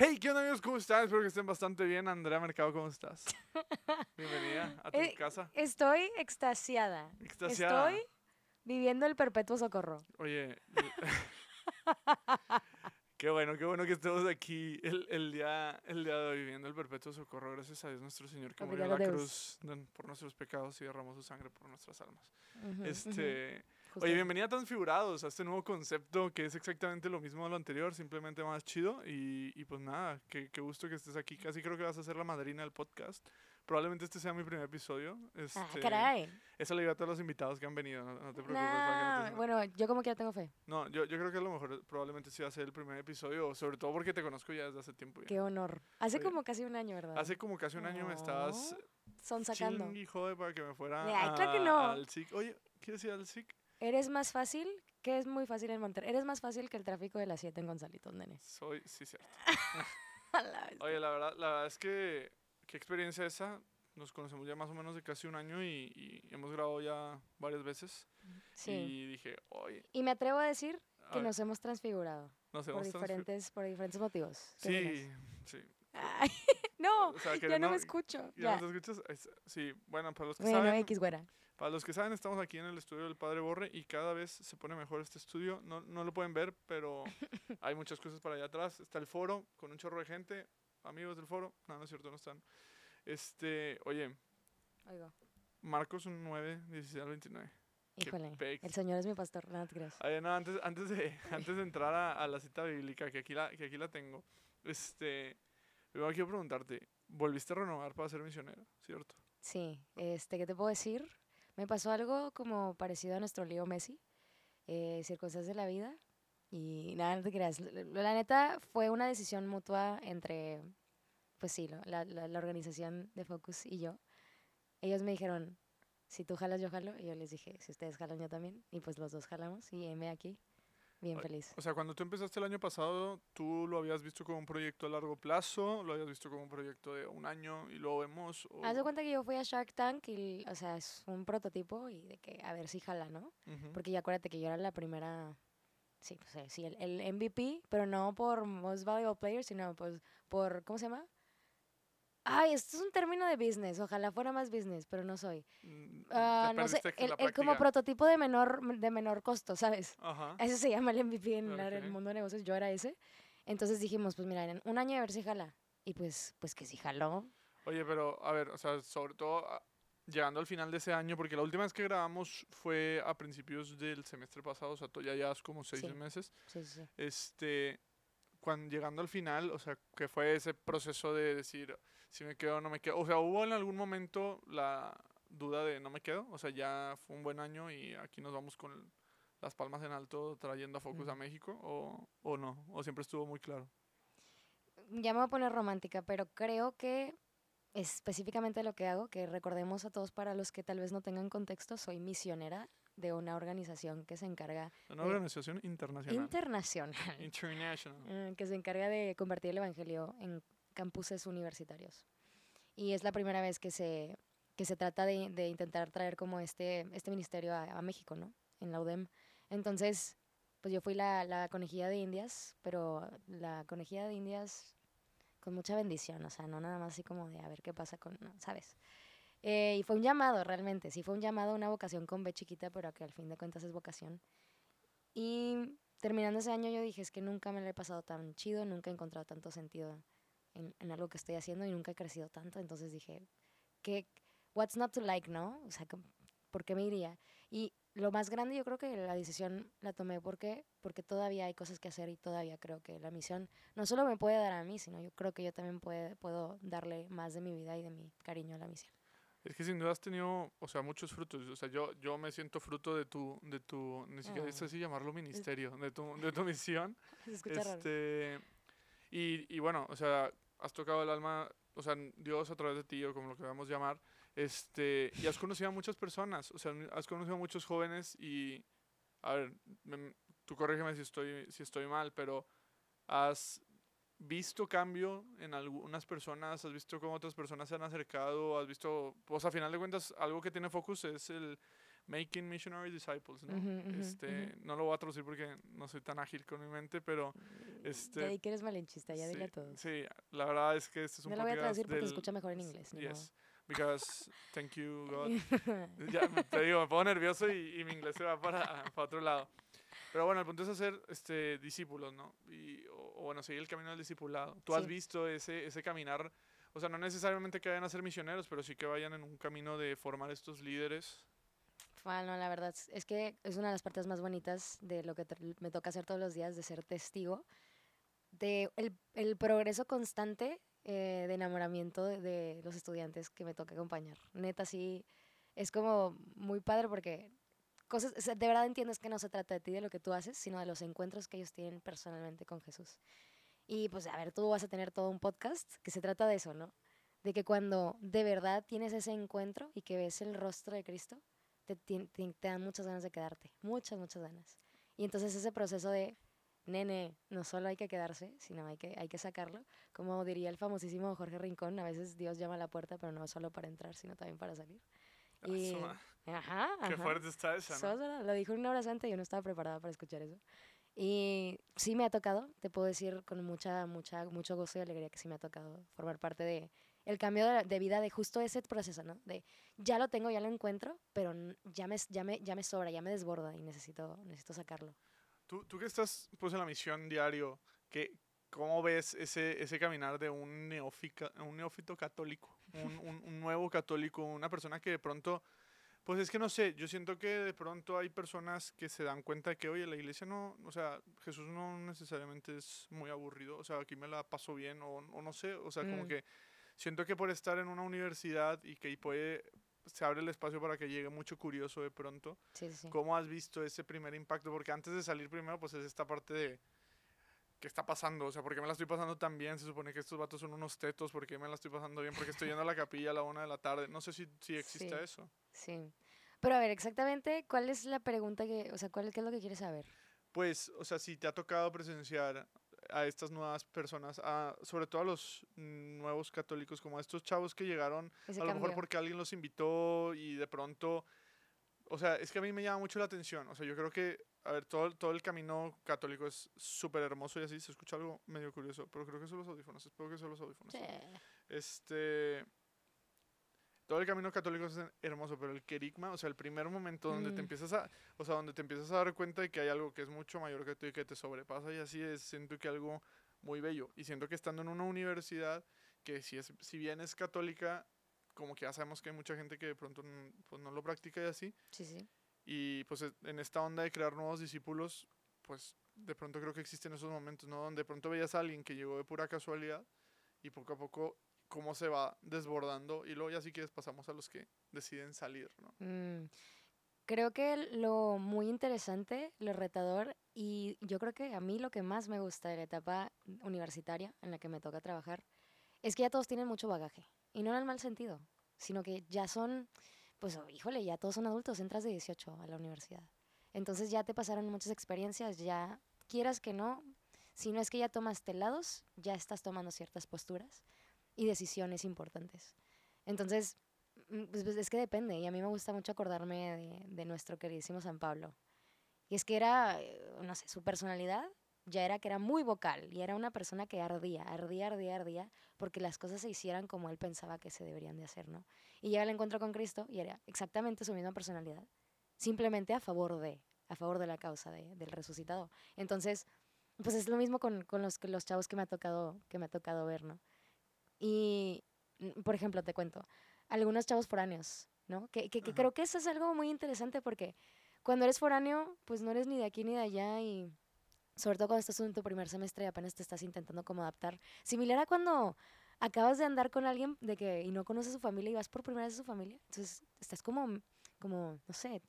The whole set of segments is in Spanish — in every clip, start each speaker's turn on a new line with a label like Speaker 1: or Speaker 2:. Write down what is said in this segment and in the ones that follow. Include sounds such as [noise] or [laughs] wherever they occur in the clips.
Speaker 1: Hey, ¿qué onda amigos? ¿Cómo están? Espero que estén bastante bien. Andrea Mercado, ¿cómo estás? [laughs] Bienvenida a tu
Speaker 2: Eh,
Speaker 1: casa.
Speaker 2: Estoy extasiada.
Speaker 1: Extasiada.
Speaker 2: Estoy viviendo el perpetuo socorro.
Speaker 1: Oye, [laughs] qué bueno, qué bueno que estemos aquí el, el día, el día de hoy viviendo el perpetuo socorro. Gracias a Dios nuestro Señor que murió en la
Speaker 2: Obrigado,
Speaker 1: cruz por nuestros pecados y derramó su sangre por nuestras almas.
Speaker 2: Ujú, ujú,
Speaker 1: Este,
Speaker 2: justo
Speaker 1: Oye, bienvenida a Transfigurados, a este nuevo concepto que es exactamente lo mismo de lo anterior, simplemente más chido. Y, y pues nada, qué, qué gusto que estés aquí. Casi creo que vas a ser la madrina del podcast. Probablemente este sea mi primer episodio. Este,
Speaker 2: Ah, caray.
Speaker 1: Eso le digo a todos los invitados que han venido, no, no te preocupes. no
Speaker 2: Nah,
Speaker 1: te-
Speaker 2: bueno, yo como que ya tengo fe.
Speaker 1: No, yo, yo creo que a lo mejor probablemente sí va a ser el primer episodio, sobre todo porque te conozco ya desde hace tiempo. ya.
Speaker 2: Qué honor. Hace
Speaker 1: Oye,
Speaker 2: como casi un año, ¿verdad?
Speaker 1: Hace como casi un año me estabas
Speaker 2: Son sacando.
Speaker 1: ching y jode para que me fuera
Speaker 2: Ay, claro que
Speaker 1: a-
Speaker 2: no.
Speaker 1: al SIC. Oye, ¿quieres ir al SIC?
Speaker 2: Eres más fácil, que es muy fácil en Monterrey. Eres más fácil que el tráfico de las 7 en Gonzalitos, nene.
Speaker 1: Soy, sí, cierto. [laughs]
Speaker 2: La.
Speaker 1: Oye, la verdad, la verdad es que qué experiencia esa. Nos conocemos ya más o menos de casi un año y, y hemos grabado ya varias veces.
Speaker 2: Sí.
Speaker 1: Y dije, oye,
Speaker 2: Y me atrevo a decir
Speaker 1: a
Speaker 2: que
Speaker 1: ver,
Speaker 2: nos hemos transfigurado
Speaker 1: nos
Speaker 2: por
Speaker 1: hemos transfi-
Speaker 2: diferentes, por diferentes motivos. ¿Qué
Speaker 1: Sí, sí.
Speaker 2: Ay, [laughs] no,
Speaker 1: O sea,
Speaker 2: ya no
Speaker 1: no-
Speaker 2: me escucho.
Speaker 1: ¿Ya
Speaker 2: Ya.
Speaker 1: nos escuchas? Es- Sí, bueno, para los que
Speaker 2: Bueno,
Speaker 1: saben,
Speaker 2: X, güera.
Speaker 1: Para los que saben, estamos aquí en el estudio del Padre Borre y cada vez se pone mejor este estudio. No, no lo pueden ver, pero [laughs] hay muchas cosas para allá atrás. Está el foro con un chorro de gente, amigos del foro. No, no es cierto, no están. Este, oye,
Speaker 2: Oigo.
Speaker 1: Marcos un 9, 16 al 29. Qué
Speaker 2: Híjole, el Señor es mi pastor, no.
Speaker 1: Oye, no, antes, antes, de, [laughs] antes de entrar a, a la cita bíblica, que aquí la, que aquí la tengo, este, primero quiero preguntarte, ¿volviste a renovar para ser misionero, cierto?
Speaker 2: Sí, este, ¿qué te puedo decir? Me pasó algo como parecido a nuestro lío Messi, eh, circunstancias de la vida, y nada, no te creas. La, neta fue una decisión mutua entre, pues sí, la organización de Focus y yo. Ellos me dijeron, si tú jalas, yo jalo, y yo les dije, si ustedes jalan, yo también, y pues los dos jalamos, y me aquí, bien feliz.
Speaker 1: O sea, cuando tú empezaste el año pasado, ¿tú lo habías visto como un proyecto a largo plazo? ¿Lo habías visto como un proyecto de un año y luego vemos? O...
Speaker 2: Haz de cuenta que yo fui a Shark Tank y, o sea, es un prototipo y de que a ver si jala, ¿no? Porque ya acuérdate que yo era la primera, sí, pues, eh, sí, el, el MVP, pero no por Most Valuable Player, sino pues por, ¿cómo se llama? Ay, esto es un término de business, ojalá fuera más business, pero no soy.
Speaker 1: Te
Speaker 2: no sé, el, el como prototipo de menor, de menor costo, ¿sabes?
Speaker 1: Ajá.
Speaker 2: Eso se llama el MVP en la-
Speaker 1: Ok.
Speaker 2: el mundo de negocios, yo era ese. Entonces dijimos, pues mira, en un año a ver si jala. Y pues, pues que si jaló.
Speaker 1: Oye, pero a ver, o sea, sobre todo ah, llegando al final de ese año, porque la última vez que grabamos fue a principios del semestre pasado, o sea, ya llevas como seis
Speaker 2: Sí.
Speaker 1: meses.
Speaker 2: Sí, sí, sí.
Speaker 1: Este, cuando llegando al final, o sea, que fue ese proceso de decir si me quedo o no me quedo. O sea, hubo en algún momento la duda de no me quedo, o sea, ya fue un buen año y aquí nos vamos con las palmas en alto trayendo a Focus a
Speaker 2: Ujú.
Speaker 1: México, o, o no, o siempre estuvo muy claro.
Speaker 2: ya me voy a poner romántica, pero creo que específicamente lo que hago, que recordemos a todos para los que tal vez no tengan contexto, soy misionera de una organización que se encarga
Speaker 1: Una
Speaker 2: Eh,
Speaker 1: organización internacional.
Speaker 2: internacional,
Speaker 1: International.
Speaker 2: eh, que se encarga de convertir el evangelio en campuses universitarios. Y es la primera vez que se, que se trata de, de intentar traer como este, este ministerio a, México, ¿no? En la UDEM. Entonces, pues yo fui la, la conejilla de Indias, pero la conejilla de Indias con mucha bendición, o sea, no nada más así como de a ver qué pasa con, no, ¿sabes? Eh, y fue un llamado realmente, sí fue un llamado, una vocación con B chiquita, pero que al fin de cuentas es vocación. Y terminando ese año yo dije, es que nunca me lo he pasado tan chido, nunca he encontrado tanto sentido en, en algo que estoy haciendo y nunca he crecido tanto, entonces dije, ¿qué, what's not to like, no? O sea, ¿por qué me iría? Y lo más grande yo creo que la decisión la tomé porque porque todavía hay cosas que hacer y todavía creo que la misión no solo me puede dar a mí, sino yo creo que yo también puede, puedo darle más de mi vida y de mi cariño a la misión.
Speaker 1: Es que sin duda has tenido, o sea, muchos frutos. O sea, yo, yo me siento fruto de tu, de tu, ni siquiera
Speaker 2: Ah.
Speaker 1: sé si llamarlo ministerio, de tu, de tu misión. [laughs]
Speaker 2: Se escucha raro.
Speaker 1: Este, y, y bueno, o sea, has tocado el alma, o sea, Dios a través de ti, o como lo queramos llamar, este, y has conocido a muchas personas, o sea, has conocido a muchos jóvenes y, a ver, me- tú corrígeme si estoy, si estoy mal, pero has visto cambio en algunas personas, has visto cómo otras personas se han acercado, has visto, pues a final de cuentas, algo que tiene Focus es el Making Missionary Disciples, ¿no?
Speaker 2: Ujú, ujú,
Speaker 1: este,
Speaker 2: ujú.
Speaker 1: no lo voy a traducir porque no soy tan ágil con mi mente, pero este,
Speaker 2: Ya di que eres malinchista, ya dile a
Speaker 1: sí,
Speaker 2: todos.
Speaker 1: sí, la verdad es que este es un
Speaker 2: No lo voy a traducir porque se
Speaker 1: del-
Speaker 2: escucha mejor en inglés.
Speaker 1: Yes, because thank you [laughs] God. ya te digo, me pongo nervioso y, y mi inglés se va para, para otro lado. Pero bueno, el punto es hacer este, discípulos, ¿no? Y, o, o bueno, seguir el camino del discipulado. Tú has
Speaker 2: Sí.
Speaker 1: visto ese, ese caminar, o sea, no necesariamente que vayan a ser misioneros, pero sí que vayan en un camino de formar estos líderes.
Speaker 2: Bueno, la verdad es- que es una de las partes más bonitas de lo que me toca hacer todos los días, de ser testigo de el, el progreso constante eh, de enamoramiento de, de los estudiantes que me toca acompañar. Neta, sí, es como muy padre porque cosas, o sea, de verdad entiendes que no se trata de ti, de lo que tú haces, sino de los encuentros que ellos tienen personalmente con Jesús. Y pues, a ver, tú vas a tener todo un podcast que se trata de eso, ¿no? De que cuando de verdad tienes ese encuentro y que ves el rostro de Cristo, te, te, te dan muchas ganas de quedarte, muchas, muchas ganas. Y entonces ese proceso de, nene, no solo hay que quedarse, sino hay que, hay que sacarlo. Como diría el famosísimo Jorge Rincón, a veces Dios llama a la puerta, pero no solo para entrar, sino también para salir.
Speaker 1: Ah,
Speaker 2: Y-
Speaker 1: ma-
Speaker 2: Ajá, [laughs]
Speaker 1: Qué
Speaker 2: ajá.
Speaker 1: fuerte está esa, ¿no?
Speaker 2: Lo dijo en una hora antes y yo no estaba preparada para escuchar eso. Y sí me ha tocado, te puedo decir con mucha, mucha, mucho gozo y alegría que sí me ha tocado formar parte de el cambio de, de vida de justo ese proceso, ¿no? De ya lo tengo, ya lo encuentro, pero ya me, ya me, ya me sobra, ya me desborda y necesito, necesito sacarlo.
Speaker 1: Tú, tú que estás pues en la misión diario, ¿qué, ¿cómo ves ese, ese caminar de un, neófica, un neófito católico? Un, un- un nuevo católico, una persona que de pronto, pues es que no sé, yo siento que de pronto hay personas que se dan cuenta de que, oye, la iglesia no, o sea, Jesús no necesariamente es muy aburrido, o sea, aquí me la paso bien, o, o no sé, o sea, como
Speaker 2: Mm.
Speaker 1: que siento que por estar en una universidad y que ahí puede, se abre el espacio para que llegue mucho curioso de pronto.
Speaker 2: Sí, sí.
Speaker 1: ¿Cómo has visto ese primer impacto? Porque antes de salir primero, pues es esta parte de qué está pasando, o sea, ¿por qué me la estoy pasando tan bien? Se supone que estos vatos son unos tetos, ¿por qué me la estoy pasando bien? Porque estoy yendo a la capilla a la una de la tarde. No sé si, si existe
Speaker 2: Sí.
Speaker 1: eso.
Speaker 2: Sí. Pero a ver, exactamente, ¿cuál es la pregunta que, o sea, cuál, qué es lo que quieres saber?
Speaker 1: Pues, o sea, si te ha tocado presenciar a estas nuevas personas, a, sobre todo a los nuevos católicos, como a estos chavos que llegaron,
Speaker 2: Ese
Speaker 1: a lo mejor
Speaker 2: cambio.
Speaker 1: porque alguien los invitó y de pronto, o sea, es que a mí me llama mucho la atención, o sea, yo creo que, a ver, todo, el- todo el camino católico es súper hermoso y así, se escucha algo medio curioso, pero creo que son los audífonos, espero que son los audífonos.
Speaker 2: Sí.
Speaker 1: Este, todo el camino católico es hermoso, pero el querigma, o sea, el primer momento donde te
Speaker 2: Mm.
Speaker 1: empiezas a, o sea, donde te empiezas a dar cuenta de que hay algo que es mucho mayor que tú y que te sobrepasa y así es, siento que algo muy bello. Y siento que estando en una universidad, que si, es, si bien es católica, como que ya sabemos que hay mucha gente que de pronto pues, no lo practica y así,
Speaker 2: Sí, sí.
Speaker 1: y pues e- en esta onda de crear nuevos discípulos, pues de pronto creo que existen esos momentos, ¿no? Donde de pronto veías a alguien que llegó de pura casualidad y poco a poco cómo se va desbordando y luego ya si quieres pasamos a los que deciden salir, ¿no?
Speaker 2: Mm, Creo que lo muy interesante, lo retador y yo creo que a mí lo que más me gusta de la etapa universitaria en la que me toca trabajar es que ya todos tienen mucho bagaje y no en el mal sentido, sino que ya son, pues oh, híjole, ya todos son adultos, entras de 18 a la universidad. Entonces ya te pasaron muchas experiencias, ya quieras que no, si no es que ya tomaste lados, ya estás tomando ciertas posturas y decisiones importantes. Entonces, Mm, Pues, pues, es que depende, y a mí me gusta mucho acordarme de, de nuestro queridísimo San Pablo. Y es que era, eh, no sé, su personalidad ya era que era muy vocal y era una persona que ardía, ardía, ardía, ardía, porque las cosas se hicieran como él pensaba que se deberían de hacer, ¿no? Y llega el encuentro con Cristo y era exactamente su misma personalidad, simplemente a favor de, a favor de la causa de- del resucitado. Entonces, pues es lo mismo con, con los, los chavos que me ha tocado, que me ha tocado ver, ¿no? Y, mm, por ejemplo, te cuento, algunos chavos foráneos, ¿no? Que, que, que creo que eso es algo muy interesante porque cuando eres foráneo, pues no eres ni de aquí ni de allá y sobre todo cuando estás en tu primer semestre y apenas te estás intentando como adaptar. Similar a cuando acabas de andar con alguien de que y no conoces a su familia y vas por primera vez a su familia, entonces estás como, como, no sé,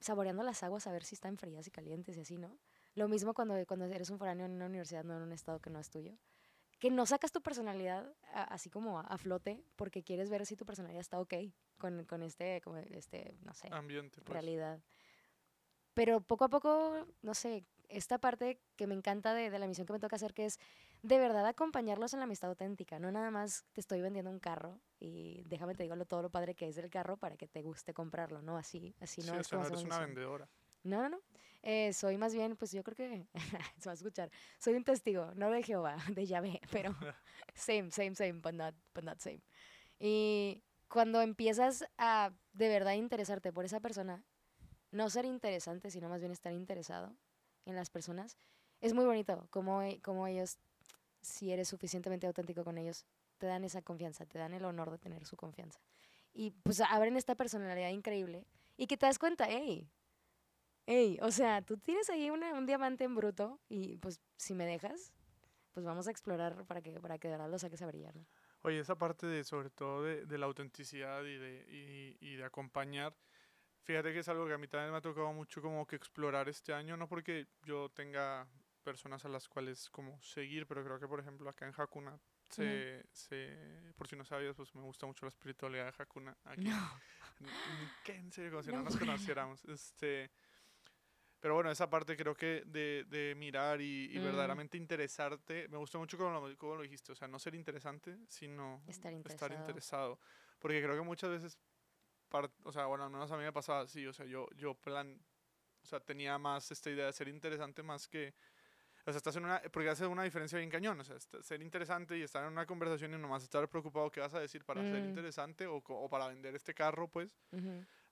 Speaker 2: saboreando las aguas a ver si están frías y calientes y así, ¿no? Lo mismo cuando, cuando eres un foráneo en una universidad, no en un estado que no es tuyo. Que no sacas tu personalidad a- así como a, a flote porque quieres ver si tu personalidad está ok con, con este, como este, no sé,
Speaker 1: Ambiente, pues.
Speaker 2: realidad. Pero poco a poco, no sé, esta parte que me encanta de, de la misión que me toca hacer, que es de verdad acompañarlos en la amistad auténtica, no nada más te estoy vendiendo un carro y déjame te digo lo, todo lo padre que es del carro para que te guste comprarlo, ¿no? Así, así
Speaker 1: Sí,
Speaker 2: no
Speaker 1: o
Speaker 2: es
Speaker 1: sea,
Speaker 2: como
Speaker 1: no eres una
Speaker 2: misión.
Speaker 1: vendedora.
Speaker 2: No, no, no. Eh, soy más bien, pues yo creo que [laughs] se va a escuchar. Soy un testigo, no de Jehová, [laughs] de Yahvé, pero [laughs] same, same, same, but not, but not same. Y cuando empiezas a de verdad interesarte por esa persona, no ser interesante, sino más bien estar interesado en las personas, es muy bonito como, e- como ellos, si eres suficientemente auténtico con ellos, te dan esa confianza, te dan el honor de tener su confianza. Y pues abren esta personalidad increíble y que te das cuenta, hey, hey, o sea, tú tienes ahí una- un diamante en bruto y pues si me dejas, pues vamos a explorar para que, para que de verdad lo saques a brillar, ¿no?
Speaker 1: Oye, esa parte de, sobre todo de, de la autenticidad y de, y, y de acompañar, fíjate que es algo que a mí también me ha tocado mucho como que explorar este año, no porque yo tenga personas a las cuales como seguir, pero creo que por ejemplo acá en Hakuna, se, se, por si no sabías, pues me gusta mucho la espiritualidad de Hakuna. Aquí,
Speaker 2: No.
Speaker 1: ¿Qué? En serio, como si no,
Speaker 2: No
Speaker 1: nos conociéramos. Este, pero bueno, esa parte creo que de, de mirar y, y
Speaker 2: Mm.
Speaker 1: verdaderamente interesarte, me gustó mucho como lo, cómo lo dijiste, o sea, no ser interesante, sino
Speaker 2: Estar
Speaker 1: estar
Speaker 2: interesado.
Speaker 1: interesado. Porque creo que muchas veces, par- o sea, bueno, al menos a mí me pasaba así, o sea, yo, yo plan, o sea, tenía más esta idea de ser interesante más que, o sea, estás en una, porque hace una diferencia bien cañón, o sea, ser interesante y estar en una conversación y nomás estar preocupado qué vas a decir para ser
Speaker 2: Mm.
Speaker 1: interesante o, o para vender este carro, pues,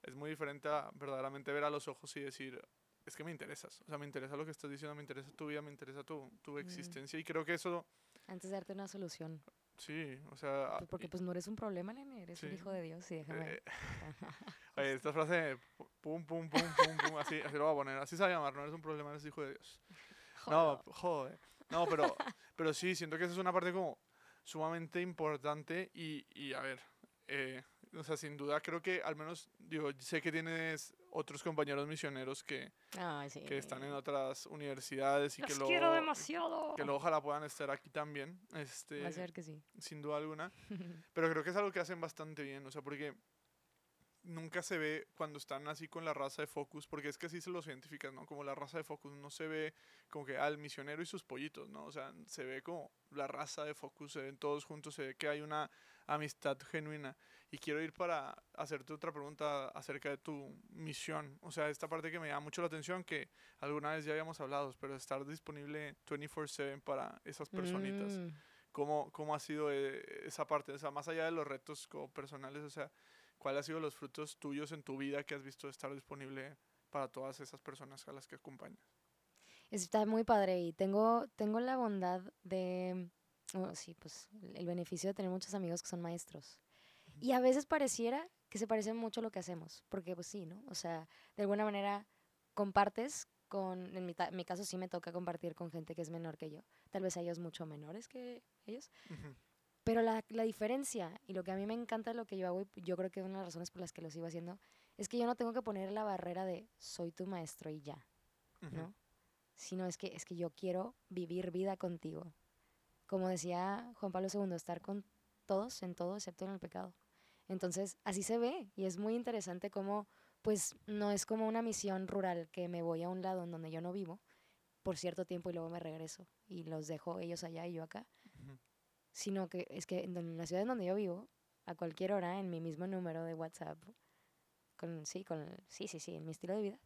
Speaker 1: es muy diferente a verdaderamente ver a los ojos y decir, es que me interesas, o sea, me interesa lo que estás diciendo, me interesa tu vida, me interesa tu, tu existencia y creo que eso,
Speaker 2: Antes de darte una solución.
Speaker 1: sí, o sea...
Speaker 2: Pues porque
Speaker 1: y-
Speaker 2: pues no eres un problema, nene, eres un
Speaker 1: Sí.
Speaker 2: hijo de Dios y déjame.
Speaker 1: eh, [laughs] oye, esta frase, de pu- pum, pum, pum, pum, pum, así, así lo voy a poner, así se va a llamar, no eres un problema, eres hijo de Dios. [laughs] No, joder. No, pero, [laughs] pero sí, siento que esa es una parte como sumamente importante y, y a ver, eh, o sea, sin duda creo que al menos, digo, sé que tienes otros compañeros misioneros que,
Speaker 2: Ay, sí.
Speaker 1: que están en otras universidades y que
Speaker 2: Los
Speaker 1: luego,
Speaker 2: quiero demasiado.
Speaker 1: que luego ojalá puedan estar aquí también, este,
Speaker 2: Va a ser que sí.
Speaker 1: sin duda alguna. [laughs] Pero creo que es algo que hacen bastante bien, o sea, porque nunca se ve cuando están así con la raza de Focus, porque es que así se los identificas, ¿no? Como la raza de Focus, no se ve como que al misionero y sus pollitos, ¿no? O sea, se ve como la raza de Focus, se ven todos juntos, se ve que hay una amistad genuina. Y quiero ir para hacerte otra pregunta acerca de tu misión, o sea, esta parte que me llama mucho la atención, que alguna vez ya habíamos hablado, pero estar disponible 24/7 para esas personitas.
Speaker 2: Mm.
Speaker 1: ¿Cómo, cómo ha sido eh, esa parte? O sea, más allá de los retos como personales, o sea, ¿cuáles han sido los frutos tuyos en tu vida que has visto estar disponible para todas esas personas a las que acompañas?
Speaker 2: Está muy padre y tengo, tengo la bondad de, oh, sí, pues el beneficio de tener muchos amigos que son maestros. Y a veces pareciera que se parece mucho a lo que hacemos, porque pues sí, ¿no? O sea, de alguna manera compartes con, en mi, ta- mi caso sí me toca compartir con gente que es menor que yo, tal vez ellos mucho menores que ellos, pero la, la diferencia y lo que a mí me encanta de lo que yo hago, y yo creo que una de las razones por las que lo sigo haciendo, es que yo no tengo que poner la barrera de soy tu maestro y ya. ¿no? Sino es que, es que yo quiero vivir vida contigo. Como decía Juan Pablo II, estar con todos en todo excepto en el pecado. Entonces, así se ve y es muy interesante cómo, pues, no es como una misión rural que me voy a un lado en donde yo no vivo por cierto tiempo y luego me regreso y los dejo ellos allá y yo acá,
Speaker 1: Ujú.
Speaker 2: sino que es que en la ciudad en donde yo vivo, a cualquier hora, en mi mismo número de WhatsApp, con, sí, con, sí, sí, sí, en mi estilo de vida,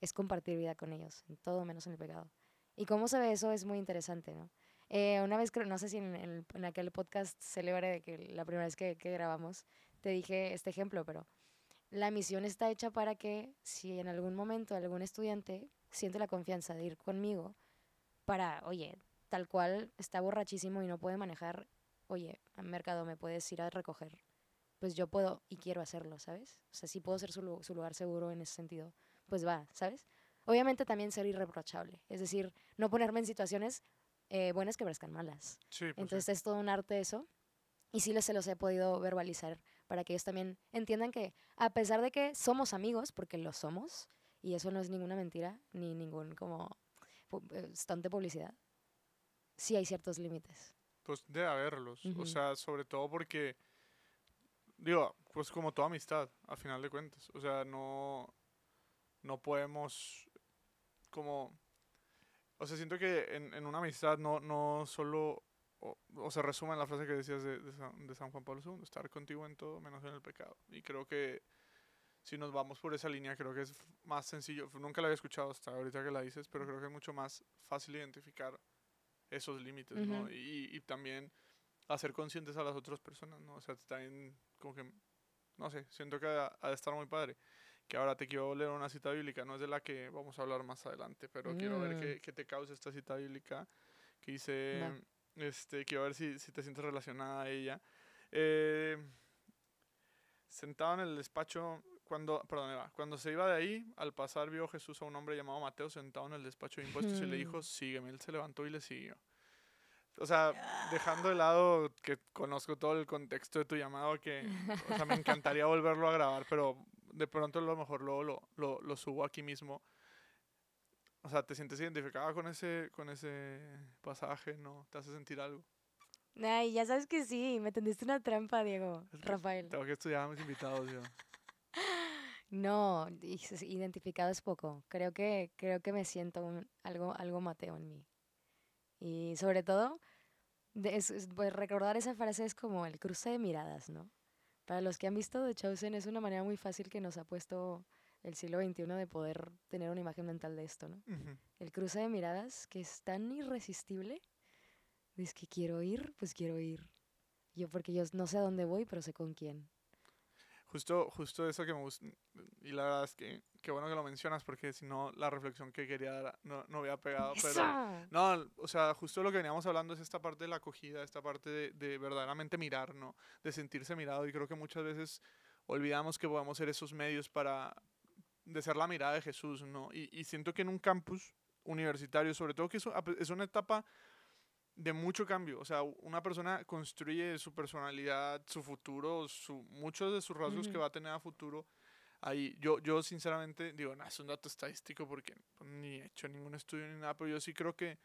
Speaker 2: es compartir vida con ellos, en todo menos en el pecado. Y cómo se ve eso es muy interesante, ¿no? Eh, una vez, no sé si en, el- en aquel podcast célebre de que la primera vez que, que grabamos, te dije este ejemplo, pero la misión está hecha para que si en algún momento algún estudiante siente la confianza de ir conmigo para, oye, tal cual está borrachísimo y no puede manejar, oye, al mercado me puedes ir a recoger, pues yo puedo y quiero hacerlo, ¿sabes? O sea, si puedo ser su, su lugar seguro en ese sentido, pues va, ¿sabes? Obviamente también ser irreprochable, es decir, no ponerme en situaciones eh, buenas que parezcan malas.
Speaker 1: Sí, pues sí.
Speaker 2: Entonces es todo un arte eso. Y sí les, se los he podido verbalizar para que ellos también entiendan que a pesar de que somos amigos, porque lo somos, y eso no es ninguna mentira, ni ningún como eh, stunt de publicidad, sí hay ciertos límites.
Speaker 1: Pues debe haberlos.
Speaker 2: Ujú.
Speaker 1: O sea, sobre todo porque, digo, pues como toda amistad, a final de cuentas. O sea, no, no podemos como O sea, siento que en, en una amistad no, no solo, o, o se resume en la frase que decías de, de, San, de San Juan Pablo II, estar contigo en todo menos en el pecado. Y creo que si nos vamos por esa línea, creo que es más sencillo. Nunca la había escuchado hasta ahorita que la dices, pero creo que es mucho más fácil identificar esos límites, ¿no? Y, y también hacer conscientes a las otras personas, ¿no? O sea, también como que, no sé, siento que ha, ha de estar muy padre. Que ahora te quiero leer una cita bíblica, no es de la que vamos a hablar más adelante, pero quiero ver
Speaker 2: Mm.
Speaker 1: qué, qué te causa esta cita bíblica que dice,
Speaker 2: Va.
Speaker 1: este, quiero ver si, si te sientes relacionada a ella. Eh, sentado en el despacho, cuando, perdón, era, cuando se iba de ahí, al pasar vio Jesús a un hombre llamado Mateo sentado en el despacho de impuestos y le dijo,
Speaker 2: Mm.
Speaker 1: sígueme. Él se levantó y le siguió. O sea, dejando de lado que conozco todo el contexto de tu llamado, que, o sea, me encantaría volverlo a grabar, pero de pronto a lo mejor luego lo, lo, lo subo aquí mismo. O sea, ¿te sientes identificada con ese, con ese pasaje? ¿No? ¿Te hace sentir algo?
Speaker 2: Ay, ya sabes que sí, me tendiste una trampa, Diego. Rafael.
Speaker 1: Tengo que estudiar a mis invitados yo. [laughs]
Speaker 2: No, identificado es poco. Creo que, creo que me siento un- algo, algo Mateo en mí. Y sobre todo, de- es- es- pues, recordar esa frase es como el cruce de miradas, ¿no? Para los que han visto The Chosen es una manera muy fácil que nos ha puesto el siglo XXI de poder tener una imagen mental de esto, ¿no? El cruce de miradas que es tan irresistible. Es que quiero ir, pues quiero ir. Yo porque yo no sé a dónde voy, pero sé con quién.
Speaker 1: Justo, justo eso que me gusta, y la verdad es que qué bueno que lo mencionas, porque si no, la reflexión que quería dar no, no había pegado, pero... No, o sea, justo lo que veníamos hablando es esta parte de la acogida, esta parte de, de verdaderamente mirar, ¿no? De sentirse mirado, y creo que muchas veces olvidamos que podemos ser esos medios para... de ser la mirada de Jesús, ¿no? Y, y siento que en un campus universitario, sobre todo que es una etapa de mucho cambio. O sea, una persona construye su personalidad, su futuro, su, muchos de sus rasgos que va a tener a futuro. Ahí, yo, yo sinceramente digo, no, es un dato estadístico porque ni he hecho ningún estudio ni nada, pero yo sí creo que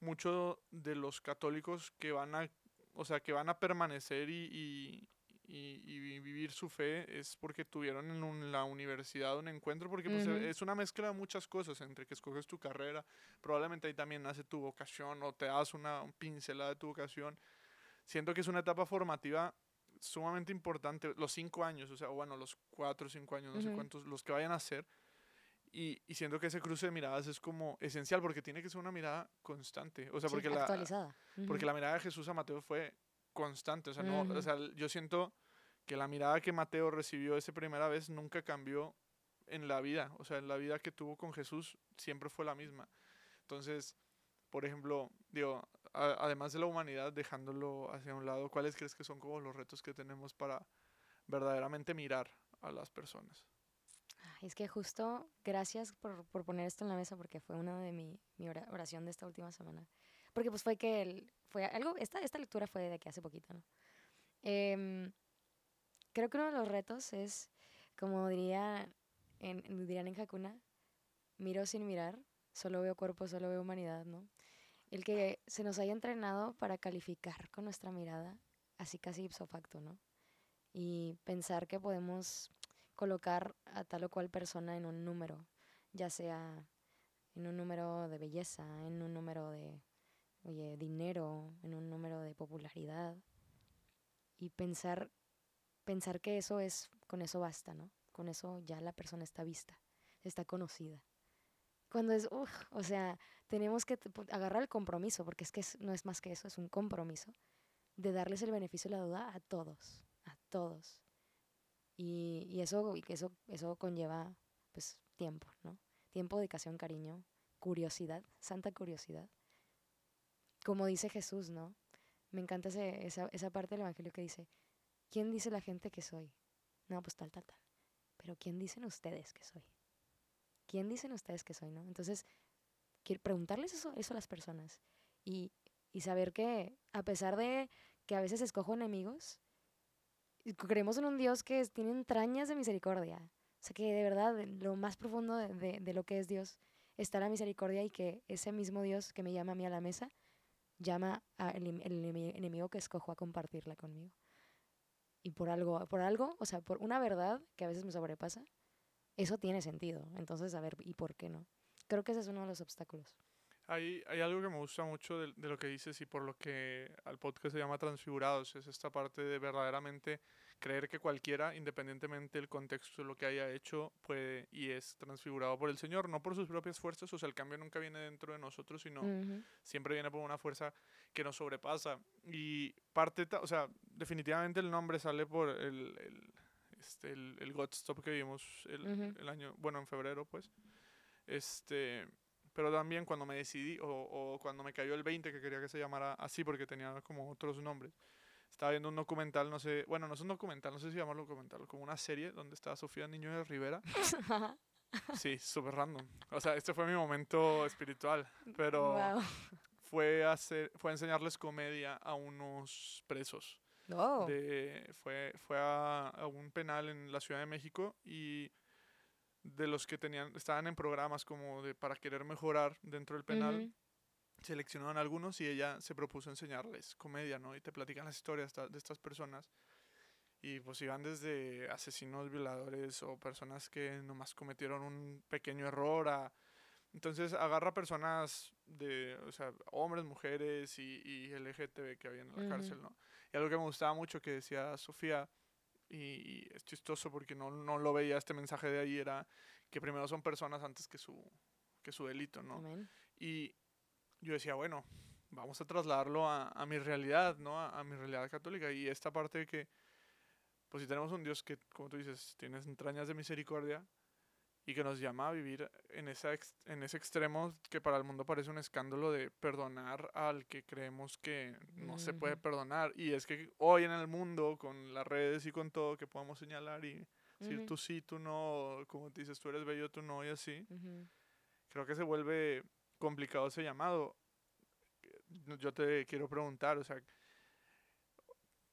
Speaker 1: muchos de los católicos que van a, o sea, que van a permanecer y, y, y- y vi- vivir su fe es porque tuvieron en un- la universidad un encuentro, porque pues,
Speaker 2: Ujú.
Speaker 1: es una mezcla de muchas cosas, entre que escoges tu carrera, probablemente ahí también nace tu vocación o te das una un pincelada de tu vocación. Siento que es una etapa formativa sumamente importante, los cinco años, o sea, bueno, los cuatro o cinco años, no sé
Speaker 2: Ujú.
Speaker 1: cuántos, los que vayan a ser. Y, y siento que ese cruce de miradas es como esencial porque tiene que ser una mirada constante. O sea,
Speaker 2: Sí,
Speaker 1: porque, la,
Speaker 2: actualizada.
Speaker 1: porque
Speaker 2: Ujú.
Speaker 1: la mirada de Jesús a Mateo fue constante. O sea, no, o
Speaker 2: Ujú.
Speaker 1: sea, yo siento que la mirada que Mateo recibió esa primera vez nunca cambió en la vida. O sea, en la vida que tuvo con Jesús siempre fue la misma. Entonces, por ejemplo, digo, a- además de la humanidad, dejándolo hacia un lado, ¿cuáles crees que son como los retos que tenemos para verdaderamente mirar a las personas?
Speaker 2: Es que justo, gracias por, por poner esto en la mesa porque fue una de mi, mi ora- oración de esta última semana. Porque pues fue que el, fue algo, esta, esta lectura fue de que hace poquito, ¿no? Em, creo que uno de los retos es, como diría en, dirían en Hakuna, miro sin mirar, solo veo cuerpo, solo veo humanidad, ¿no? El que se nos haya entrenado para calificar con nuestra mirada, así casi ipso facto, ¿no? Y pensar que podemos colocar a tal o cual persona en un número, ya sea en un número de belleza, en un número de oye, dinero, en un número de popularidad y pensar pensar que eso es con eso basta, ¿no? Con eso ya la persona está vista, está conocida. Cuando es, uf, o sea, tenemos que agarrar el compromiso, porque es que es- no es más que eso, es un compromiso de darles el beneficio de la duda a todos, a todos. Y, y eso, eso, eso conlleva pues tiempo, ¿no? Tiempo, dedicación, cariño, curiosidad, santa curiosidad. Como dice Jesús, ¿no? Me encanta ese- esa, esa parte del Evangelio que dice, ¿quién dice la gente que soy? No, pues tal, tal, tal. Pero ¿quién dicen ustedes que soy? ¿Quién dicen ustedes que soy, no? Entonces, quiero preguntarles eso, eso a las personas y, y saber que a pesar de que a veces escojo enemigos, creemos en un Dios que tiene entrañas de misericordia. O sea, que de verdad, lo más profundo de, de- de lo que es Dios está la misericordia y que ese mismo Dios que me llama a mí a la mesa, llama al enemigo que escojo a compartirla conmigo. Y por algo, por algo, o sea, por una verdad que a veces me sobrepasa, eso tiene sentido. Entonces, a ver, ¿y por qué no? Creo que ese es uno de los obstáculos.
Speaker 1: Hay, hay algo que me gusta mucho de, de lo que dices y por lo que al podcast se llama Transfigurados, es esta parte de verdaderamente creer que cualquiera, independientemente del contexto de lo que haya hecho, puede y es transfigurado por el Señor, no por sus propias fuerzas, o sea, el cambio nunca viene dentro de nosotros, sino
Speaker 2: Ujú.
Speaker 1: siempre viene por una fuerza que nos sobrepasa. Y parte, o sea, definitivamente el nombre sale por el, el, este, el, el Godstop que vimos el,
Speaker 2: Ujú.
Speaker 1: el año, bueno, en febrero, pues. Este, pero también cuando me decidí, o, o cuando me cayó el 20 que quería que se llamara así porque tenía como otros nombres. Estaba viendo un documental, no sé, bueno, no es un documental, no sé si llamarlo documental, como una serie donde estaba Sofía Niño de Rivera. [laughs] Sí, súper random. O sea, este fue mi momento espiritual, pero fue a, hacer, fue a enseñarles comedia a unos presos.
Speaker 2: Oh.
Speaker 1: De, fue fue a, a un penal en la Ciudad de México y de los que tenían estaban en programas como de para querer mejorar dentro del penal. Seleccionaron algunos y ella se propuso enseñarles comedia, ¿no? Y te platican las historias de estas personas. Y pues iban desde asesinos, violadores o personas que nomás cometieron un pequeño error a... Entonces agarra personas de, o sea, hombres, mujeres y, y LGTB que había en la
Speaker 2: Ujú.
Speaker 1: cárcel, ¿no? Y algo que me gustaba mucho que decía Sofía, y, y es chistoso porque no, no lo veía este mensaje de ahí, era que primero son personas antes que su, que su delito, ¿no? Y yo decía, bueno, vamos a trasladarlo a, a mi realidad, ¿no? A, a mi realidad católica. Y esta parte de que, pues si tenemos un Dios que, como tú dices, tiene entrañas de misericordia y que nos llama a vivir en, esa ex- en ese extremo que para el mundo parece un escándalo de perdonar al que creemos que no se puede perdonar. Y es que hoy en el mundo, con las redes y con todo, que podemos señalar y decir tú sí, tú no, como te dices, tú eres bello, tú no, y así creo que se vuelve complicado ese llamado. No, Yo te quiero preguntar, o sea,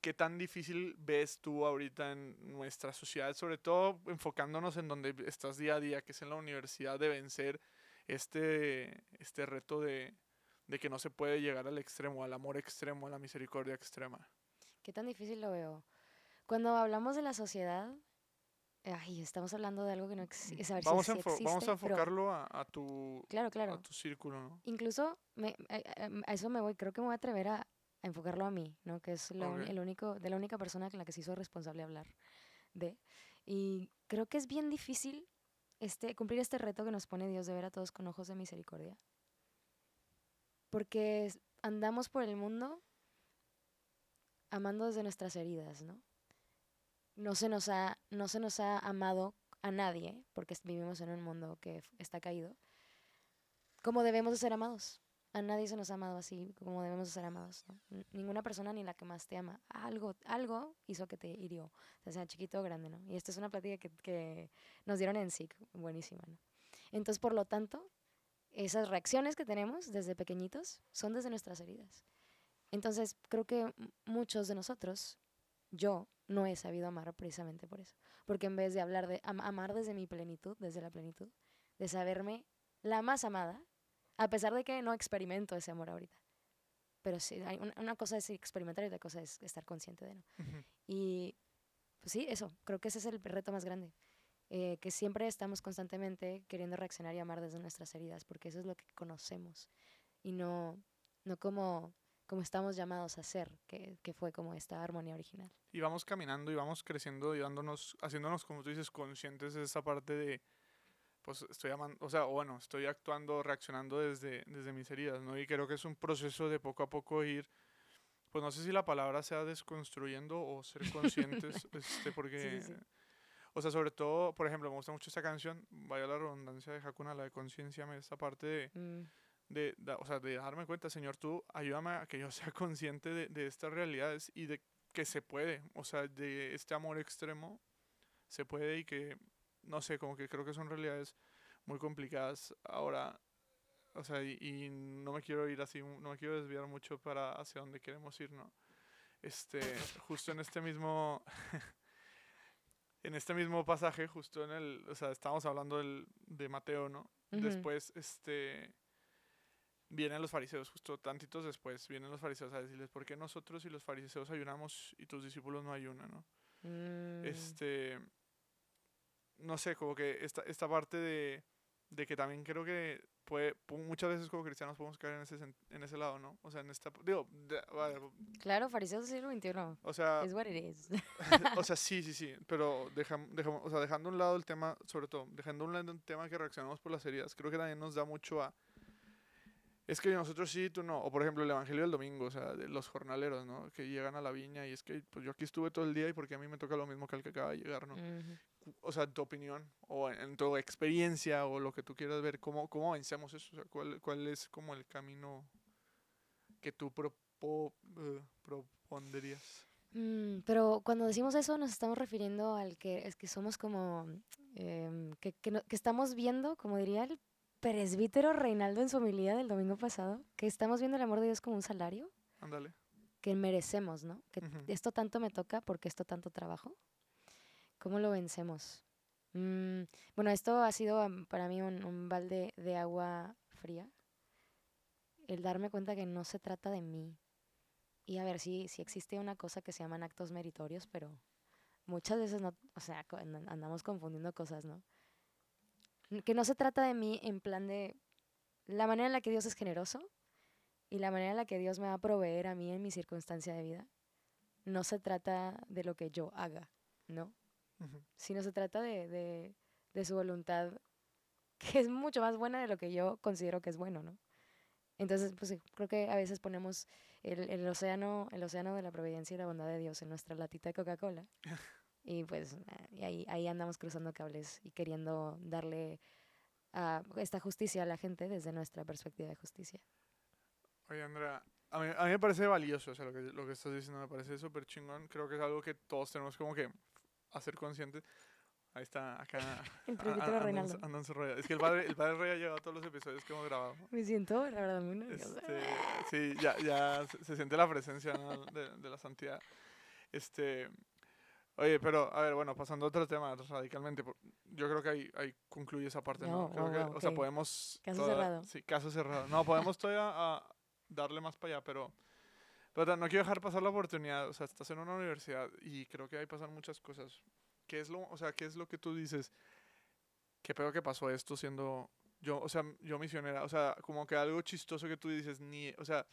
Speaker 1: ¿qué tan difícil ves tú ahorita en nuestra sociedad, sobre todo enfocándonos en donde estás día a día, que es en la universidad, de vencer este, este reto de, de que no se puede llegar al extremo, al amor extremo, a la misericordia extrema?
Speaker 2: ¿Qué tan difícil lo veo? Cuando hablamos de la sociedad, ay, estamos hablando de algo que no existe.
Speaker 1: Vamos,
Speaker 2: si
Speaker 1: vamos a enfocarlo a, a tu,
Speaker 2: Claro,
Speaker 1: a
Speaker 2: claro.
Speaker 1: tu círculo, ¿no?
Speaker 2: Incluso me- a, a- a eso me voy, creo que me voy a atrever a, a enfocarlo a mí, ¿no? Que es el único, de la única persona con la que se hizo responsable hablar de. Y creo que es bien difícil este, cumplir este reto que nos pone Dios de ver a todos con ojos de misericordia. Porque andamos por el mundo amando desde nuestras heridas, ¿no? No se nos ha, no se nos ha amado a nadie, porque vivimos en un mundo que está caído, como debemos de ser amados. A nadie se nos ha amado así como debemos de ser amados. Ninguna persona ni la que más te ama. Algo, algo hizo que te hirió, o sea chiquito o grande, ¿no? Y esta es una plática que, que nos dieron en SIC, buenísima, ¿no? Entonces, por lo tanto, esas reacciones que tenemos desde pequeñitos son desde nuestras heridas. Entonces, creo que muchos de nosotros, yo, no he sabido amar precisamente por eso. Porque en vez de hablar de am- amar desde mi plenitud, desde la plenitud, de saberme la más amada, a pesar de que no experimento ese amor ahorita. Pero sí, hay una, una cosa es experimentar y otra cosa es estar consciente de no. Y pues sí, eso, creo que ese es el reto más grande. eh, que siempre estamos constantemente queriendo reaccionar y amar desde nuestras heridas, porque eso es lo que conocemos y no, no como, como estamos llamados a ser, que, que fue como esta armonía original.
Speaker 1: y vamos caminando y vamos creciendo y dándonos, haciéndonos, como tú dices, conscientes de esa parte de, pues estoy amando, o sea, bueno, estoy actuando, reaccionando desde, desde mis heridas, ¿no? Y creo que es un proceso de poco a poco ir, pues no sé si la palabra sea desconstruyendo o ser [laughs] conscientes, este, porque,
Speaker 2: sí.
Speaker 1: o sea, sobre todo, por ejemplo, me gusta mucho esta canción, vaya la redundancia de Hakuna, la de conciencia, esta parte de,
Speaker 2: Mm,
Speaker 1: de, da- o sea, de darme cuenta, Señor, tú ayúdame a que yo [laughs] sea consciente de, de estas realidades y de que se puede, o sea, de este amor extremo se puede y que, no sé, como que creo que son realidades muy complicadas ahora, o sea, y, y no me quiero ir así, no me quiero desviar mucho para hacia donde queremos ir, ¿no? Este, justo en este mismo, [laughs] en este mismo pasaje, justo en el, o sea, estábamos hablando del, de Mateo, ¿no?
Speaker 2: ujú,
Speaker 1: Después, este, vienen los fariseos, justo tantitos después, vienen los fariseos a decirles, ¿por qué nosotros y los fariseos ayunamos y tus discípulos no ayunan, no?
Speaker 2: mm,
Speaker 1: Este, no sé, como que esta, esta parte de, de que también creo que puede, pu- muchas veces como cristianos podemos caer en ese, en ese lado, ¿no? O sea, en esta, digo, de-
Speaker 2: Claro, fariseos del siglo XXI.
Speaker 1: o sea,
Speaker 2: Es what it is. [laughs]
Speaker 1: o sea, sí, sí, sí, pero dejam- dejamos, o sea, dejando a un lado el tema, sobre todo, dejando a un lado el tema que reaccionamos por las heridas, creo que también nos da mucho a... Es que nosotros sí, tú no. O por ejemplo, el Evangelio del Domingo, o sea, de los jornaleros, ¿no? Que llegan a la viña y es que, pues yo aquí estuve todo el día y porque a mí me toca lo mismo que al que acaba de llegar, ¿no? O sea, en tu opinión o en, en tu experiencia o lo que tú quieras ver, ¿cómo, cómo vencemos eso? O sea, ¿cuál, ¿Cuál es como el camino que tú propo, eh, propondrías?
Speaker 2: Mm, pero cuando decimos eso nos estamos refiriendo al que es que somos como em, que, que, no- que estamos viendo, como diría el presbítero Reinaldo en su homilía del domingo pasado, que estamos viendo el amor de Dios como un salario
Speaker 1: Ándale.
Speaker 2: que merecemos, ¿no? Que
Speaker 1: Ujú.
Speaker 2: esto tanto me toca porque esto tanto trabajo. ¿Cómo lo vencemos? Mm, bueno, esto ha sido am, para mí un, un balde de agua fría. El darme cuenta que no se trata de mí. Y a ver, sí, sí existe una cosa que se llaman actos meritorios, pero muchas veces no, o sea, andamos confundiendo cosas, ¿no? Que no se trata de mí en plan de la manera en la que Dios es generoso y la manera en la que Dios me va a proveer a mí en mi circunstancia de vida. No se trata de lo que yo haga, ¿no?
Speaker 1: Ujú.
Speaker 2: sino se trata de, de, de su voluntad, que es mucho más buena de lo que yo considero que es bueno, ¿no? Entonces, pues sí, creo que a veces ponemos el, el océano, el océano de la providencia y la bondad de Dios en nuestra latita de Coca-Cola. [laughs] y pues y ahí, ahí andamos cruzando cables y queriendo darle a esta justicia a la gente desde nuestra perspectiva de justicia.
Speaker 1: Oye, Andrea, a mí, a mí me parece valioso, o sea, lo que, lo que estás diciendo me parece súper chingón. Creo que es algo que todos tenemos como que hacer conscientes. Ahí está, acá. [laughs]
Speaker 2: El
Speaker 1: a-
Speaker 2: presbítero
Speaker 1: a- andan-
Speaker 2: Reinaldo.
Speaker 1: andan su rollo. Es que el padre, el padre Rey ha llegado a todos los episodios que hemos grabado.
Speaker 2: Me siento, la verdad, muy nerviosa.
Speaker 1: Este, sí, ya, ya se, se siente la presencia ¿no? de, de la santidad. Este, oye, pero a ver, bueno, pasando a otro tema radicalmente, yo creo que ahí, ahí concluye esa parte, ¿no?
Speaker 2: No,
Speaker 1: Creo
Speaker 2: wow,
Speaker 1: que,
Speaker 2: wow,
Speaker 1: o sea, podemos...
Speaker 2: Caso
Speaker 1: toda-
Speaker 2: cerrado.
Speaker 1: Sí, caso cerrado. No, podemos todavía a darle más para allá, pero... Pero no quiero dejar pasar la oportunidad, o sea, estás en una universidad y creo que ahí pasan muchas cosas. ¿Qué es lo, o sea, qué es lo que tú dices? ¿Qué peor que pasó esto siendo yo, o sea, yo misionera? O sea, como que algo chistoso que tú dices, ni, o sea,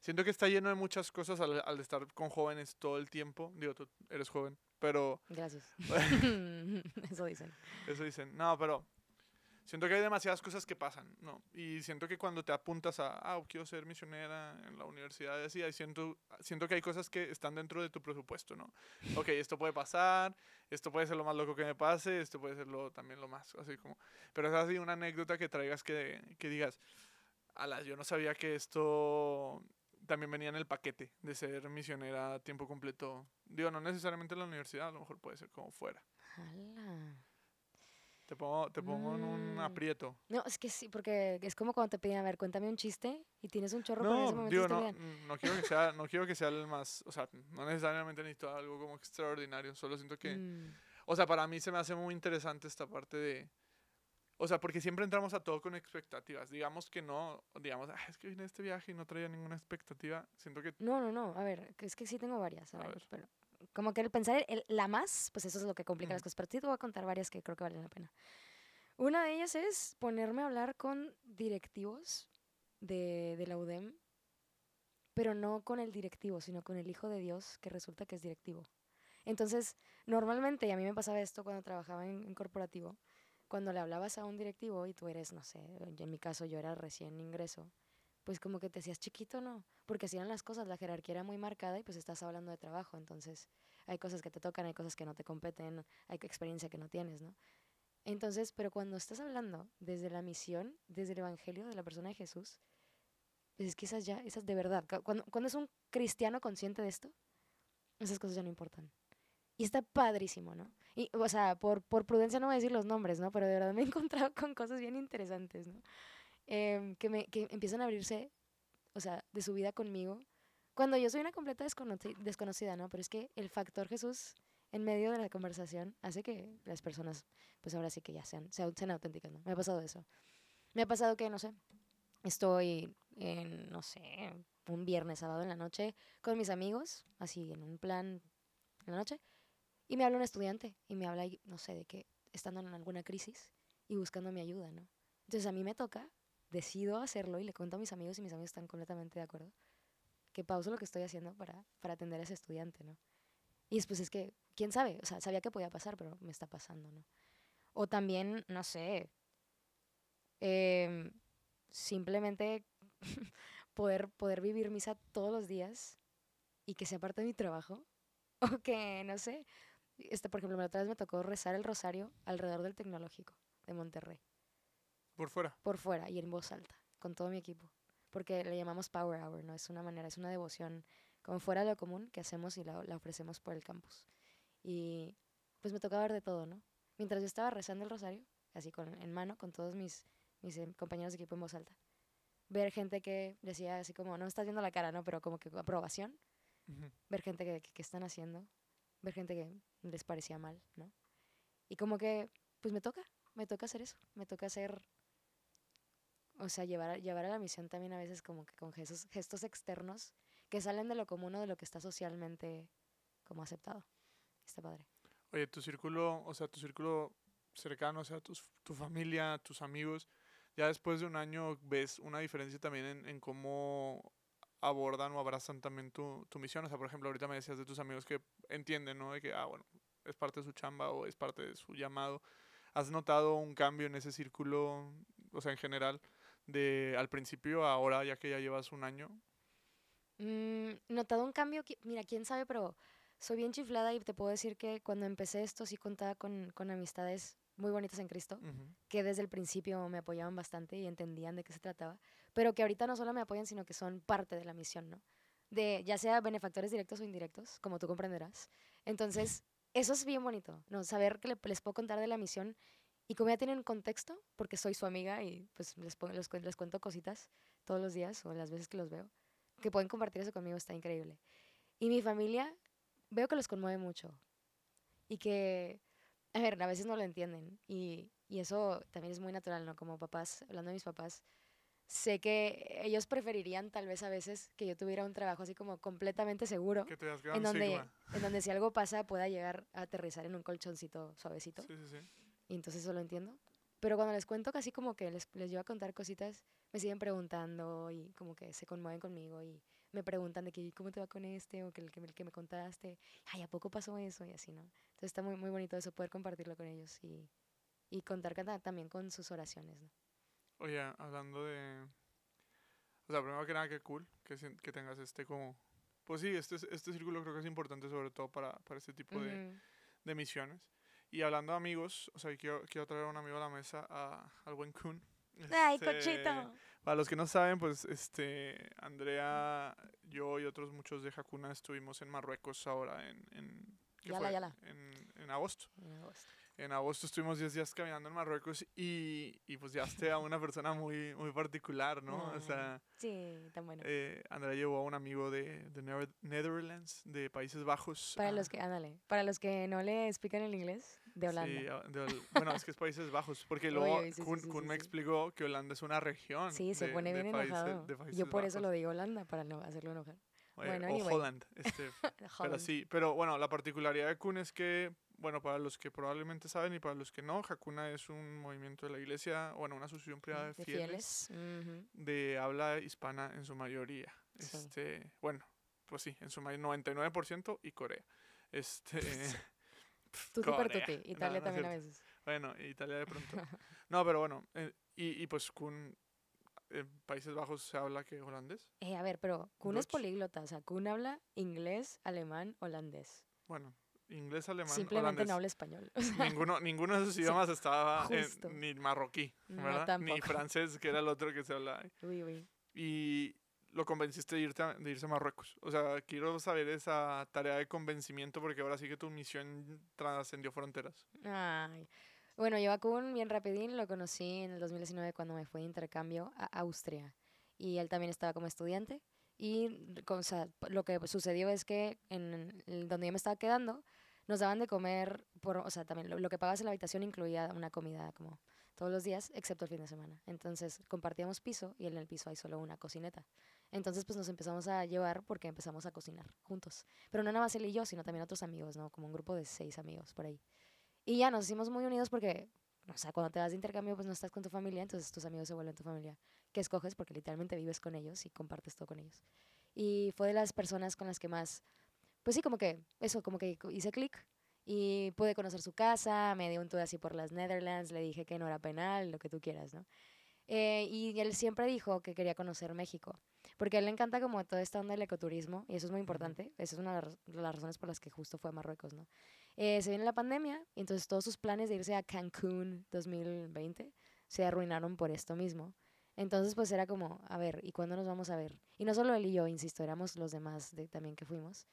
Speaker 1: siento que está lleno de muchas cosas al, al estar con jóvenes todo el tiempo. Digo, tú eres joven, pero
Speaker 2: Gracias. [laughs] [laughs] Eso dicen.
Speaker 1: eso dicen, no, pero siento que hay demasiadas cosas que pasan, ¿no? Y siento que cuando te apuntas a, ah, quiero ser misionera en la universidad y así, siento, siento que hay cosas que están dentro de tu presupuesto, ¿no? Ok, esto puede pasar, esto puede ser lo más loco que me pase, esto puede ser lo, también lo más, así como, pero es así una anécdota que traigas que, que digas, alas, yo no sabía que esto también venía en el paquete de ser misionera a tiempo completo. Digo, no necesariamente en la universidad, a lo mejor puede ser como fuera. Te pongo, te pongo en un
Speaker 2: Mm.
Speaker 1: aprieto.
Speaker 2: No, es que sí, porque es como cuando te piden, a ver, cuéntame un chiste y tienes un chorro, ese
Speaker 1: No,
Speaker 2: momento
Speaker 1: digo, no, mm, no quiero que sea, no quiero que sea el más, o sea, no necesariamente necesito algo como extraordinario, solo siento que,
Speaker 2: Mm,
Speaker 1: o sea, para mí se me hace muy interesante esta parte de, o sea, porque siempre entramos a todo con expectativas, digamos que no, digamos, "Ah, es que vine a este viaje y no traía ninguna expectativa, siento que,
Speaker 2: No, no, no, a ver, es que sí tengo varias, a,
Speaker 1: A
Speaker 2: ver,
Speaker 1: ver.
Speaker 2: pero como que el pensar el, la más, pues eso es lo que complica las cosas, pero sí te voy a contar varias que creo que valen la pena. Una de ellas es ponerme a hablar con directivos de, de la UDEM, pero no con el directivo, sino con el Hijo de Dios, que resulta que es directivo. Entonces, normalmente, y a mí me pasaba esto cuando trabajaba en, en corporativo, cuando le hablabas a un directivo y tú eres, no sé, en mi caso yo era recién ingreso, pues como que te hacías chiquito, ¿no? Porque así eran las cosas, la jerarquía era muy marcada y pues estás hablando de trabajo, entonces hay cosas que te tocan, hay cosas que no te competen, hay experiencia que no tienes, ¿no? Entonces, pero cuando estás hablando desde la misión, desde el evangelio de la persona de Jesús, pues es que ya, esas de verdad, cu- cuando, cuando es un cristiano consciente de esto, esas cosas ya no importan. Y está padrísimo, ¿no? Y, o sea, por, por prudencia no voy a decir los nombres, ¿no? Pero de verdad me he [laughs] encontrado con cosas bien interesantes, ¿no? Em, que, me, que empiezan a abrirse, o sea, de su vida conmigo, cuando yo soy una completa desconoci- desconocida, ¿no? Pero es que el factor Jesús en medio de la conversación hace que las personas, pues ahora sí que ya sean, sean, sean auténticas, ¿no? Me ha pasado eso. Me ha pasado que, no sé, estoy en, no sé, un viernes, sábado en la noche con mis amigos, así en un plan en la noche, y me habla un estudiante y me habla, no sé, de que estando en alguna crisis y buscando mi ayuda, ¿no? Entonces a mí me toca decido hacerlo y le cuento a mis amigos y mis amigos están completamente de acuerdo, que pauso lo que estoy haciendo para, para atender a ese estudiante, ¿no? Y después es que, quién sabe, o sea, sabía que podía pasar, pero me está pasando, ¿no? O también, no sé, em, simplemente [laughs] poder, poder vivir misa todos los días y que sea parte de mi trabajo. [laughs] O que, no sé, este, por ejemplo, la otra vez me tocó rezar el rosario alrededor del tecnológico de Monterrey.
Speaker 1: Por fuera.
Speaker 2: Por fuera y en voz alta, con todo mi equipo. Porque le llamamos Power Hour, ¿no? Es una manera, es una devoción como fuera de lo común que hacemos y la, la ofrecemos por el campus. Y pues me tocaba ver de todo, ¿no? Mientras yo estaba rezando el rosario, así con, en mano, con todos mis, mis eh, compañeros de equipo en voz alta, ver gente que decía así como, no me estás viendo la cara, ¿no? Pero como que aprobación,
Speaker 1: Ujú.
Speaker 2: ver gente que, que, que están haciendo, ver gente que les parecía mal, ¿no? Y como que, pues me toca, me toca hacer eso, me toca hacer, o sea, llevar, llevar a la misión también a veces como que con gestos, gestos externos que salen de lo común o de lo que está socialmente como aceptado. Está padre.
Speaker 1: Oye, tu círculo, o sea, tu círculo cercano, o sea, tus, tu familia, tus amigos, ya después de un año ves una diferencia también en, en cómo abordan o abrazan también tu, tu misión. O sea, por ejemplo, ahorita me decías de tus amigos que entienden, ¿no? De que, ah, bueno, es parte de su chamba o es parte de su llamado. ¿Has notado un cambio en ese círculo, o sea, en general, de al principio a ahora, ya que ya llevas un año?
Speaker 2: Mm, notado un cambio, mira, quién sabe, pero soy bien chiflada y te puedo decir que cuando empecé esto sí contaba con, con amistades muy bonitas en Cristo,
Speaker 1: Ujú.
Speaker 2: que desde el principio me apoyaban bastante y entendían de qué se trataba, pero que ahorita no solo me apoyan, sino que son parte de la misión, ¿no? De ya sea benefactores directos o indirectos, como tú comprenderás. Entonces, eso es bien bonito, ¿no? Saber que le- les puedo contar de la misión y como ya tienen contexto, porque soy su amiga y pues les, les, les cuento cositas todos los días o las veces que los veo, que pueden compartir eso conmigo está increíble. Y mi familia, veo que los conmueve mucho y que, a ver, a veces no lo entienden y, y eso también es muy natural, ¿no? Como papás, hablando de mis papás, sé que ellos preferirían tal vez a veces que yo tuviera un trabajo así como completamente seguro,
Speaker 1: Que te
Speaker 2: en donde,
Speaker 1: Sigma.
Speaker 2: en donde si algo pasa pueda llegar a aterrizar en un colchoncito suavecito.
Speaker 1: Sí, sí, sí.
Speaker 2: Y entonces eso lo entiendo. Pero cuando les cuento casi como que les, les llevo a contar cositas, me siguen preguntando y como que se conmueven conmigo y me preguntan de que cómo te va con este o que el que, me- el que me contaste, ay, ¿a poco pasó eso? Y así, ¿no? Entonces está muy, muy bonito eso, poder compartirlo con ellos y, y contar también con sus oraciones, ¿no?
Speaker 1: Oye, hablando de... O sea, primero que nada, qué cool que, que tengas este como... Pues sí, este, es- este círculo creo que es importante sobre todo para, para este tipo de, de misiones. Y hablando de amigos, o sea, quiero, quiero traer a un amigo a la mesa, a, al buen Kun.
Speaker 2: ¡Ay,
Speaker 1: Este,
Speaker 2: cochito!
Speaker 1: Para los que no saben, pues este Andrea, yo y otros muchos de Hakuna estuvimos en Marruecos ahora en... en ¿qué
Speaker 2: Yala,
Speaker 1: fue?
Speaker 2: yala.
Speaker 1: En, en agosto.
Speaker 2: En agosto.
Speaker 1: En agosto estuvimos 10 días caminando en Marruecos y, y pues ya esté a una persona muy, muy particular, ¿no? O
Speaker 2: Ay.
Speaker 1: sea,
Speaker 2: Sí, tan bueno.
Speaker 1: eh, Andrea llevó a un amigo de, de Nether- Netherlands, de Países Bajos.
Speaker 2: para
Speaker 1: a-
Speaker 2: los que, ándale, para los que no le explican el inglés, de Holanda.
Speaker 1: Sí, de bueno, es que es Países Bajos, porque [laughs] luego
Speaker 2: uy, sí,
Speaker 1: Kun,
Speaker 2: sí,
Speaker 1: Kun me explicó que Holanda es una región.
Speaker 2: Sí, se
Speaker 1: de-
Speaker 2: pone bien enojado.
Speaker 1: Países
Speaker 2: Yo por eso lo
Speaker 1: Bajos.
Speaker 2: digo Holanda, para no hacerlo enojar. Bueno,
Speaker 1: o
Speaker 2: anyway.
Speaker 1: Holland, este, [laughs] pero
Speaker 2: Holland.
Speaker 1: sí, pero bueno, la particularidad de Kun es que, bueno, para los que probablemente saben y para los que no, Hakuna es un movimiento de la iglesia, bueno, una asociación privada de,
Speaker 2: de
Speaker 1: fieles,
Speaker 2: fieles.
Speaker 1: de habla hispana en su mayoría.
Speaker 2: Sí.
Speaker 1: Este, bueno, pues sí, en su mayoría 99% y Corea. Este,
Speaker 2: Tutti per tutti.
Speaker 1: No,
Speaker 2: Italia
Speaker 1: no es
Speaker 2: también a veces.
Speaker 1: bueno, Italia de pronto. [laughs] No, pero bueno, eh, y, y pues Kun en Países Bajos se habla que holandés.
Speaker 2: Eh, a ver, pero Kun es políglota. O sea, Kun habla inglés, alemán, holandés.
Speaker 1: Bueno, inglés, alemán,
Speaker 2: Simplemente
Speaker 1: holandés.
Speaker 2: no habla español. [laughs] O sea,
Speaker 1: Ninguno, ninguno de esos
Speaker 2: Sí,
Speaker 1: idiomas estaba en- ni marroquí,
Speaker 2: No,
Speaker 1: ¿verdad? ni
Speaker 2: tampoco.
Speaker 1: francés, que era el otro que se hablaba.
Speaker 2: uy, uy.
Speaker 1: Y lo convenciste de, irte a- de irse a Marruecos. O sea, quiero saber esa tarea de convencimiento porque ahora sí que tu misión trascendió fronteras.
Speaker 2: Ay. Bueno, yo a Kun bien rapidín lo conocí en el 2019 cuando me fui de intercambio a Austria. Y él también estaba como estudiante. Y o sea, lo que sucedió es que en el- donde yo me estaba quedando, nos daban de comer, por, o sea, también lo, que pagabas en la habitación incluía una comida como todos los días, excepto el fin de semana. Entonces compartíamos piso y en el piso hay solo una cocineta. Entonces pues nos empezamos a llevar porque empezamos a cocinar juntos. Pero no nada más él y yo, sino también otros amigos, ¿no? Como un grupo de seis amigos por ahí. Y ya nos hicimos muy unidos porque, o sea, cuando te vas de intercambio, pues no estás con tu familia, entonces tus amigos se vuelven tu familia. que escoges porque literalmente vives con ellos y compartes todo con ellos. Y fue de las personas con las que más, pues sí, como que eso, como que hice clic y pude conocer su casa, me dio un tour así por las Netherlands, le dije que no era penal, lo que tú quieras, ¿no? Eh, y él siempre dijo que quería conocer México, porque a él le encanta como toda esta onda del ecoturismo, y eso es muy importante, esa es una de las razones por las que justo fue a Marruecos, ¿no? Eh, se viene la pandemia, y entonces todos sus planes de irse a Cancún 2020 se arruinaron por esto mismo. Entonces, pues era como, a ver, ¿y cuándo nos vamos a ver? Y no solo él y yo, insisto, éramos los demás de, también que fuimos.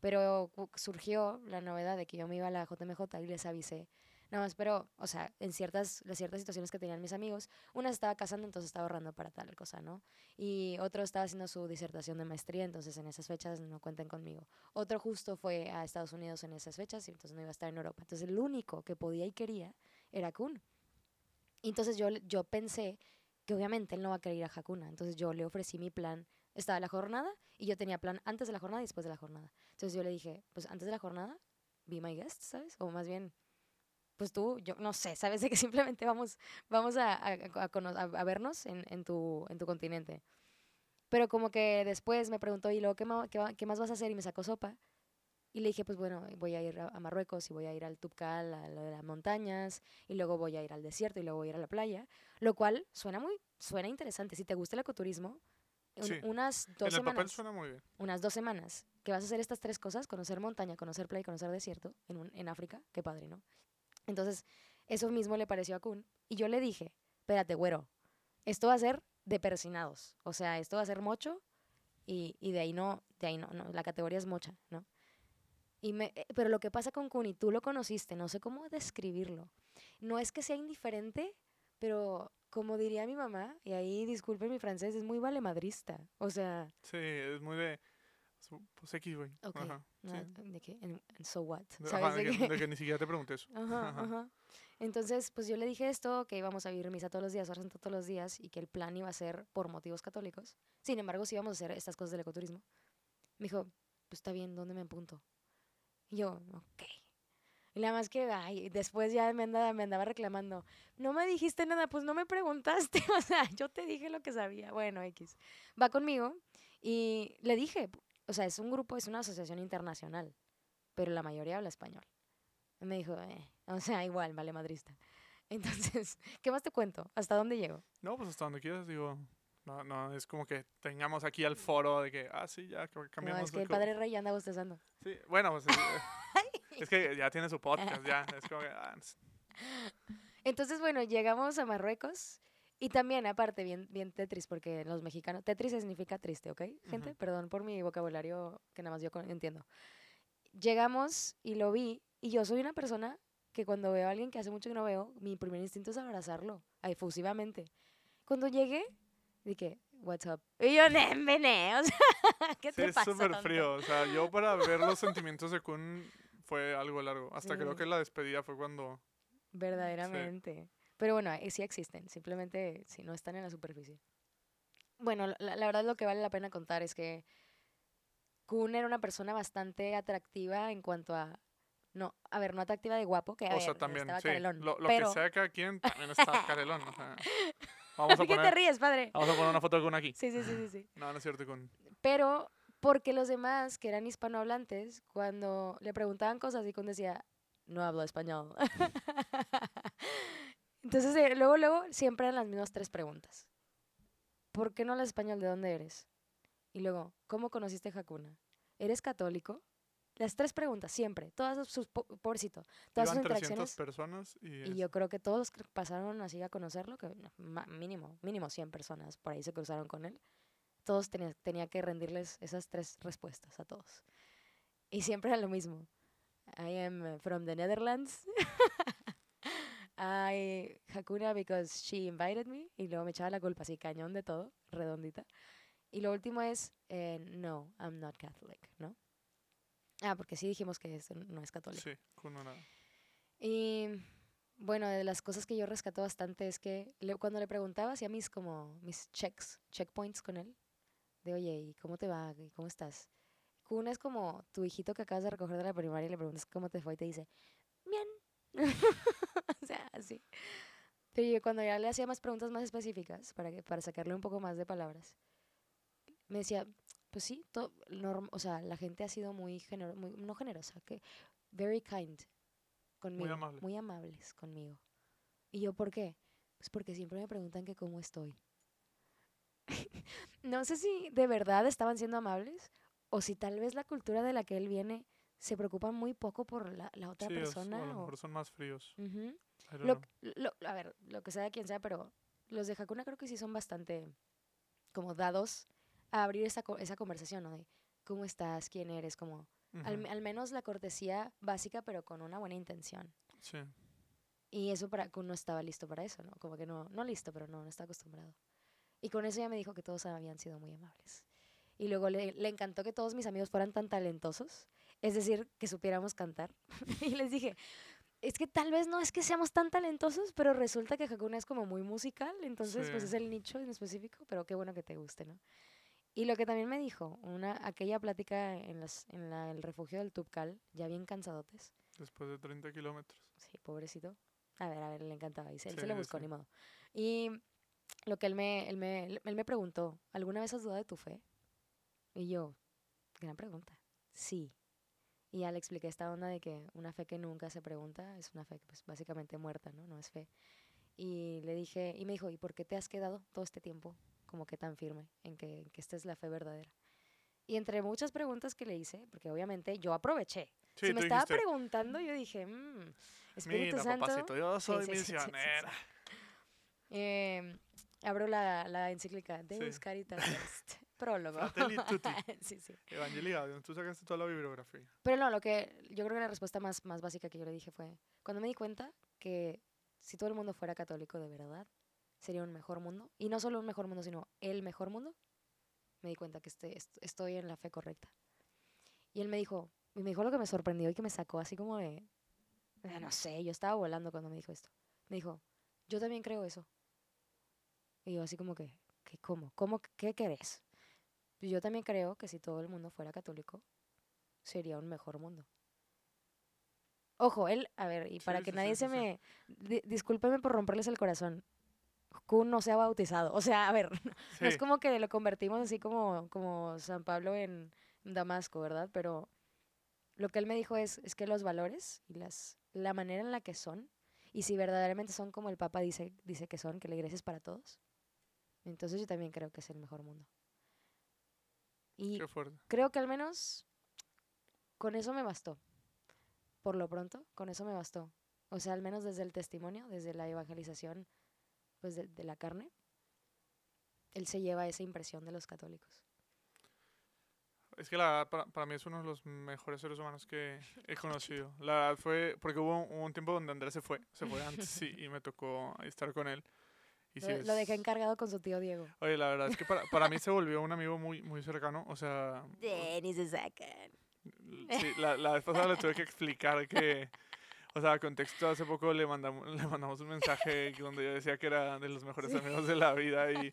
Speaker 2: Pero surgió la novedad de que yo me iba a la JMJ y les avisé Nada más, pero, o sea, en ciertas, las ciertas situaciones que tenían mis amigos, una estaba casando, entonces estaba ahorrando para tal cosa, ¿no? Y otro estaba haciendo su disertación de maestría, entonces en esas fechas no cuenten conmigo. Otro justo fue a Estados Unidos en esas fechas y entonces no iba a estar en Europa. Entonces el único que podía y quería era Kun. Entonces yo, yo pensé que obviamente él no va a querer ir a Hakuna. Entonces yo le ofrecí mi plan. Estaba la jornada y yo tenía plan antes de la jornada y después de la jornada. Entonces yo le dije, pues antes de la jornada, be my guest, ¿sabes? O más bien, pues tú, yo no sé, sabes [laughs] de que simplemente vamos, vamos a, a, a, vernos en, en, tu, en tu continente. Pero como que después me preguntó, ¿y luego qué, qué, más vas a hacer? Y me sacó sopa. Y le dije, pues bueno, voy a ir a, Marruecos y voy a ir al Tubcal, a lo de las montañas, y luego voy a ir al desierto y luego voy a ir a la playa. Lo cual suena muy, suena interesante. Si te gusta el ecoturismo, unas dos semanas.
Speaker 1: suena muy bien.
Speaker 2: Unas dos semanas que vas a hacer estas tres cosas, conocer montaña, conocer playa y conocer desierto en, en África, qué padre, ¿no? Entonces, eso mismo le pareció a Kun. Y yo le dije, espérate, güero, esto va a ser de persinados. O sea, esto va a ser mocho y, y de ahí no, de ahí no, no, la categoría es mocha, ¿no? Y me, eh, pero lo que pasa con Kun, y tú lo conociste, no sé cómo describirlo. No es que sea indiferente, pero como diría mi mamá, y ahí disculpen mi francés, es muy valemadrista. O sea.
Speaker 1: Sí, es muy de. Pues X, güey.
Speaker 2: Ajá, ¿De qué? ¿En, so what?
Speaker 1: ¿Sabes de, que, de, que, ni [laughs] siquiera te pregunté eso. [laughs]
Speaker 2: Ajá, ajá. Entonces, pues yo le dije esto, que íbamos a vivir misa todos los días, oración todos los días, y que el plan iba a ser por motivos católicos. Sin embargo, sí íbamos a hacer estas cosas del ecoturismo. Me dijo, pues está bien, ¿dónde me apunto? Y yo, ok. Y nada más que, ay, después ya me andaba, me andaba reclamando, no me dijiste nada, pues no me preguntaste, [laughs] o sea, yo te dije lo que sabía. Bueno, X. Va conmigo y le dije, o sea, es un grupo, es una asociación internacional, pero la mayoría habla español. Y me dijo, eh, o sea, igual, vale madrista. [laughs] Entonces, ¿qué más te cuento? ¿Hasta dónde llego?
Speaker 1: No, pues hasta donde quieras, digo. No, no, es como que tengamos aquí al foro de que, ah, sí, ya cambiamos.
Speaker 2: No, es que el padre rey ya anda bostezando.
Speaker 1: Sí, bueno, pues [laughs] es, que ya tiene su podcast, ya. Es como que, ah, [laughs]
Speaker 2: Entonces, bueno, llegamos a Marruecos y también, aparte, bien, bien Tetris, porque los mexicanos, Tetris significa triste, ¿ok? Gente, perdón por mi vocabulario que nada más yo entiendo. Llegamos y lo vi, y yo soy una persona que cuando veo a alguien que hace mucho que no veo, mi primer instinto es abrazarlo, efusivamente. Cuando llegué, dije, what's up? Y yo, nene, [laughs] o sea, ¿qué te pasa?
Speaker 1: es súper frío, o sea, yo para ver los sentimientos de Kun fue algo largo. Hasta creo que la despedida fue cuando...
Speaker 2: Verdaderamente. Pero bueno, sí existen, simplemente si no están en la superficie. Bueno, la, la, verdad lo que vale la pena contar es que Kun era una persona bastante atractiva en cuanto a... No, a ver, no atractiva de guapo, que a o sea, también, sí. Carelón,
Speaker 1: lo, lo
Speaker 2: pero...
Speaker 1: que sea cada quien también está [laughs] Carelón. O sea, [laughs]
Speaker 2: vamos a ¿Por qué te ríes, padre?
Speaker 1: Vamos a poner una foto de Kun aquí.
Speaker 2: Sí, sí, sí, sí. sí.
Speaker 1: No, no es cierto, Kun.
Speaker 2: Pero porque los demás, que eran hispanohablantes, cuando le preguntaban cosas y decía, no hablo español. [laughs] Entonces, eh, luego, luego, siempre eran las mismas tres preguntas. ¿Por qué no hablas español? ¿De dónde eres? Y luego, ¿cómo conociste Hakuna? ¿Eres católico? Las tres preguntas, siempre. Todas sus, pobrecito, todas sus interacciones.
Speaker 1: personas y,
Speaker 2: y yo creo que todos los que pasaron así a conocerlo, que mínimo, mínimo 100 personas por ahí se cruzaron con él, todos tenía, tenía que rendirles esas tres respuestas a todos. Y siempre era lo mismo. I am from the Netherlands. [laughs] I Hakuna because she invited me y luego me echaba la culpa así cañón de todo, redondita. Y lo último es eh, no, I'm not Catholic, ¿no? Ah, porque sí dijimos que eso no es católico.
Speaker 1: Sí, no nada.
Speaker 2: Y bueno, de las cosas que yo rescato bastante es que cuando le preguntaba hacía mis como mis checks, checkpoints con él, de oye, ¿y cómo te va? ¿Y cómo estás? Kun es como tu hijito que acabas de recoger de la primaria y le preguntas cómo te fue y te dice, bien, [laughs] o sea, así. Pero yo cuando ya le hacía más preguntas más específicas, para, que, para sacarle un poco más de palabras, me decía, pues sí, to- norm- o sea, la gente ha sido muy, genero muy no generosa, que very kind conmigo.
Speaker 1: amable.
Speaker 2: Muy amables conmigo. ¿Y yo por qué? Pues porque siempre me preguntan que cómo estoy. [laughs] no sé si de verdad estaban siendo amables o si tal vez la cultura de la que él viene se preocupa muy poco por la, la otra
Speaker 1: Sí, es- o
Speaker 2: persona.
Speaker 1: a lo
Speaker 2: o-
Speaker 1: mejor son más fríos.
Speaker 2: Lo, lo- a ver, lo que sea de quien sea, pero los de Hakuna creo que sí son bastante como dados a abrir esa, esa conversación, ¿no? De cómo estás, quién eres, como al, menos la cortesía básica, pero con una buena intención.
Speaker 1: Sí.
Speaker 2: Y eso para Kun no estaba listo para eso, ¿no? Como que no, no listo, pero no, no está acostumbrado. Y con eso ya me dijo que todos habían sido muy amables. Y luego le, le encantó que todos mis amigos fueran tan talentosos, es decir, que supiéramos cantar. [laughs] y les dije, es que tal vez no es que seamos tan talentosos, pero resulta que Hakuna es como muy musical, entonces pues
Speaker 1: Sí.
Speaker 2: es el nicho en específico, pero qué bueno que te guste, ¿no? Y lo que también me dijo, una, aquella plática en, las, en la- el refugio del Tupcal, ya bien cansadotes,
Speaker 1: Después de 30 kilómetros.
Speaker 2: Sí, pobrecito. A ver, a ver, le encantaba. Y se, él se
Speaker 1: Sí,
Speaker 2: lo
Speaker 1: sí,
Speaker 2: buscó,
Speaker 1: sí.
Speaker 2: ni modo. Y lo que él me, él, me, él- me preguntó, ¿alguna vez has dudado de tu fe? Y yo, gran pregunta. Sí. Y ya le expliqué esta onda de que una fe que nunca se pregunta es una fe pues, básicamente muerta, ¿no? No es fe. Y le dije, y me dijo, ¿y por qué te has quedado todo este tiempo como que tan firme en que, en que esta es la fe verdadera? Y entre muchas preguntas que le hice, porque obviamente yo aproveché.
Speaker 1: Sí,
Speaker 2: si me estaba
Speaker 1: dijiste,
Speaker 2: preguntando, yo dije, mmm, Espíritu
Speaker 1: Mira,
Speaker 2: Santo.
Speaker 1: papacito, yo soy
Speaker 2: sí, sí.
Speaker 1: misionera.
Speaker 2: Eh, abro la, la encíclica Deus
Speaker 1: Sí.
Speaker 2: Caritas [laughs] Est. Prólogo. [laughs] Sí, sí.
Speaker 1: Evangelii Gaudium, tú sacaste toda la bibliografía.
Speaker 2: Pero no, lo que yo creo que la respuesta más, más básica que yo le dije fue, cuando me di cuenta que si todo el mundo fuera católico de verdad, sería un mejor mundo. Y no solo un mejor mundo, sino el mejor mundo. Me di cuenta que este, est- estoy en la fe correcta. Y él me dijo, y me dijo lo que me sorprendió y que me sacó así como de, ah, no sé, yo estaba volando cuando me dijo esto. Me dijo, yo también creo eso. Y yo así como que, ¿qué, ¿cómo? ¿Cómo? ¿Qué querés? Yo también creo que si todo el mundo fuera católico, sería un mejor mundo. Ojo, él, a ver, y para
Speaker 1: Sí,
Speaker 2: que
Speaker 1: sí,
Speaker 2: nadie
Speaker 1: sí,
Speaker 2: se me... di- discúlpeme por romperles el corazón. Kun no se ha bautizado. O sea, a ver, [laughs] no es como que lo convertimos así como, como San Pablo en Damasco, ¿verdad? Pero lo que él me dijo es, es que los valores y las, la manera en la que son, y si verdaderamente son como el Papa dice, dice que son, que la iglesia es para todos, entonces yo también creo que es el mejor mundo. Y
Speaker 1: qué fuerte.
Speaker 2: creo que al menos con eso me bastó. Por lo pronto, con eso me bastó. O sea, al menos desde el testimonio, desde la evangelización, pues de, de la carne, él se lleva esa impresión de los católicos.
Speaker 1: Es que la verdad, para, para mí es uno de los mejores seres humanos que he conocido. [laughs] La verdad fue, porque hubo un, hubo un tiempo donde Andrés se fue, se fue antes sí, [laughs] y me tocó estar con él. Y
Speaker 2: Lo,
Speaker 1: sí
Speaker 2: lo dejé
Speaker 1: es-
Speaker 2: encargado con su tío Diego.
Speaker 1: Oye, la verdad es que para, para mí se volvió un amigo muy, muy cercano. O sea, [laughs]
Speaker 2: Ni se sacan.
Speaker 1: sí, la, la vez pasada le tuve que explicar que, o sea, contexto, hace poco le mandamos, le mandamos un mensaje donde yo decía que era de los mejores
Speaker 2: Sí.
Speaker 1: amigos de la vida y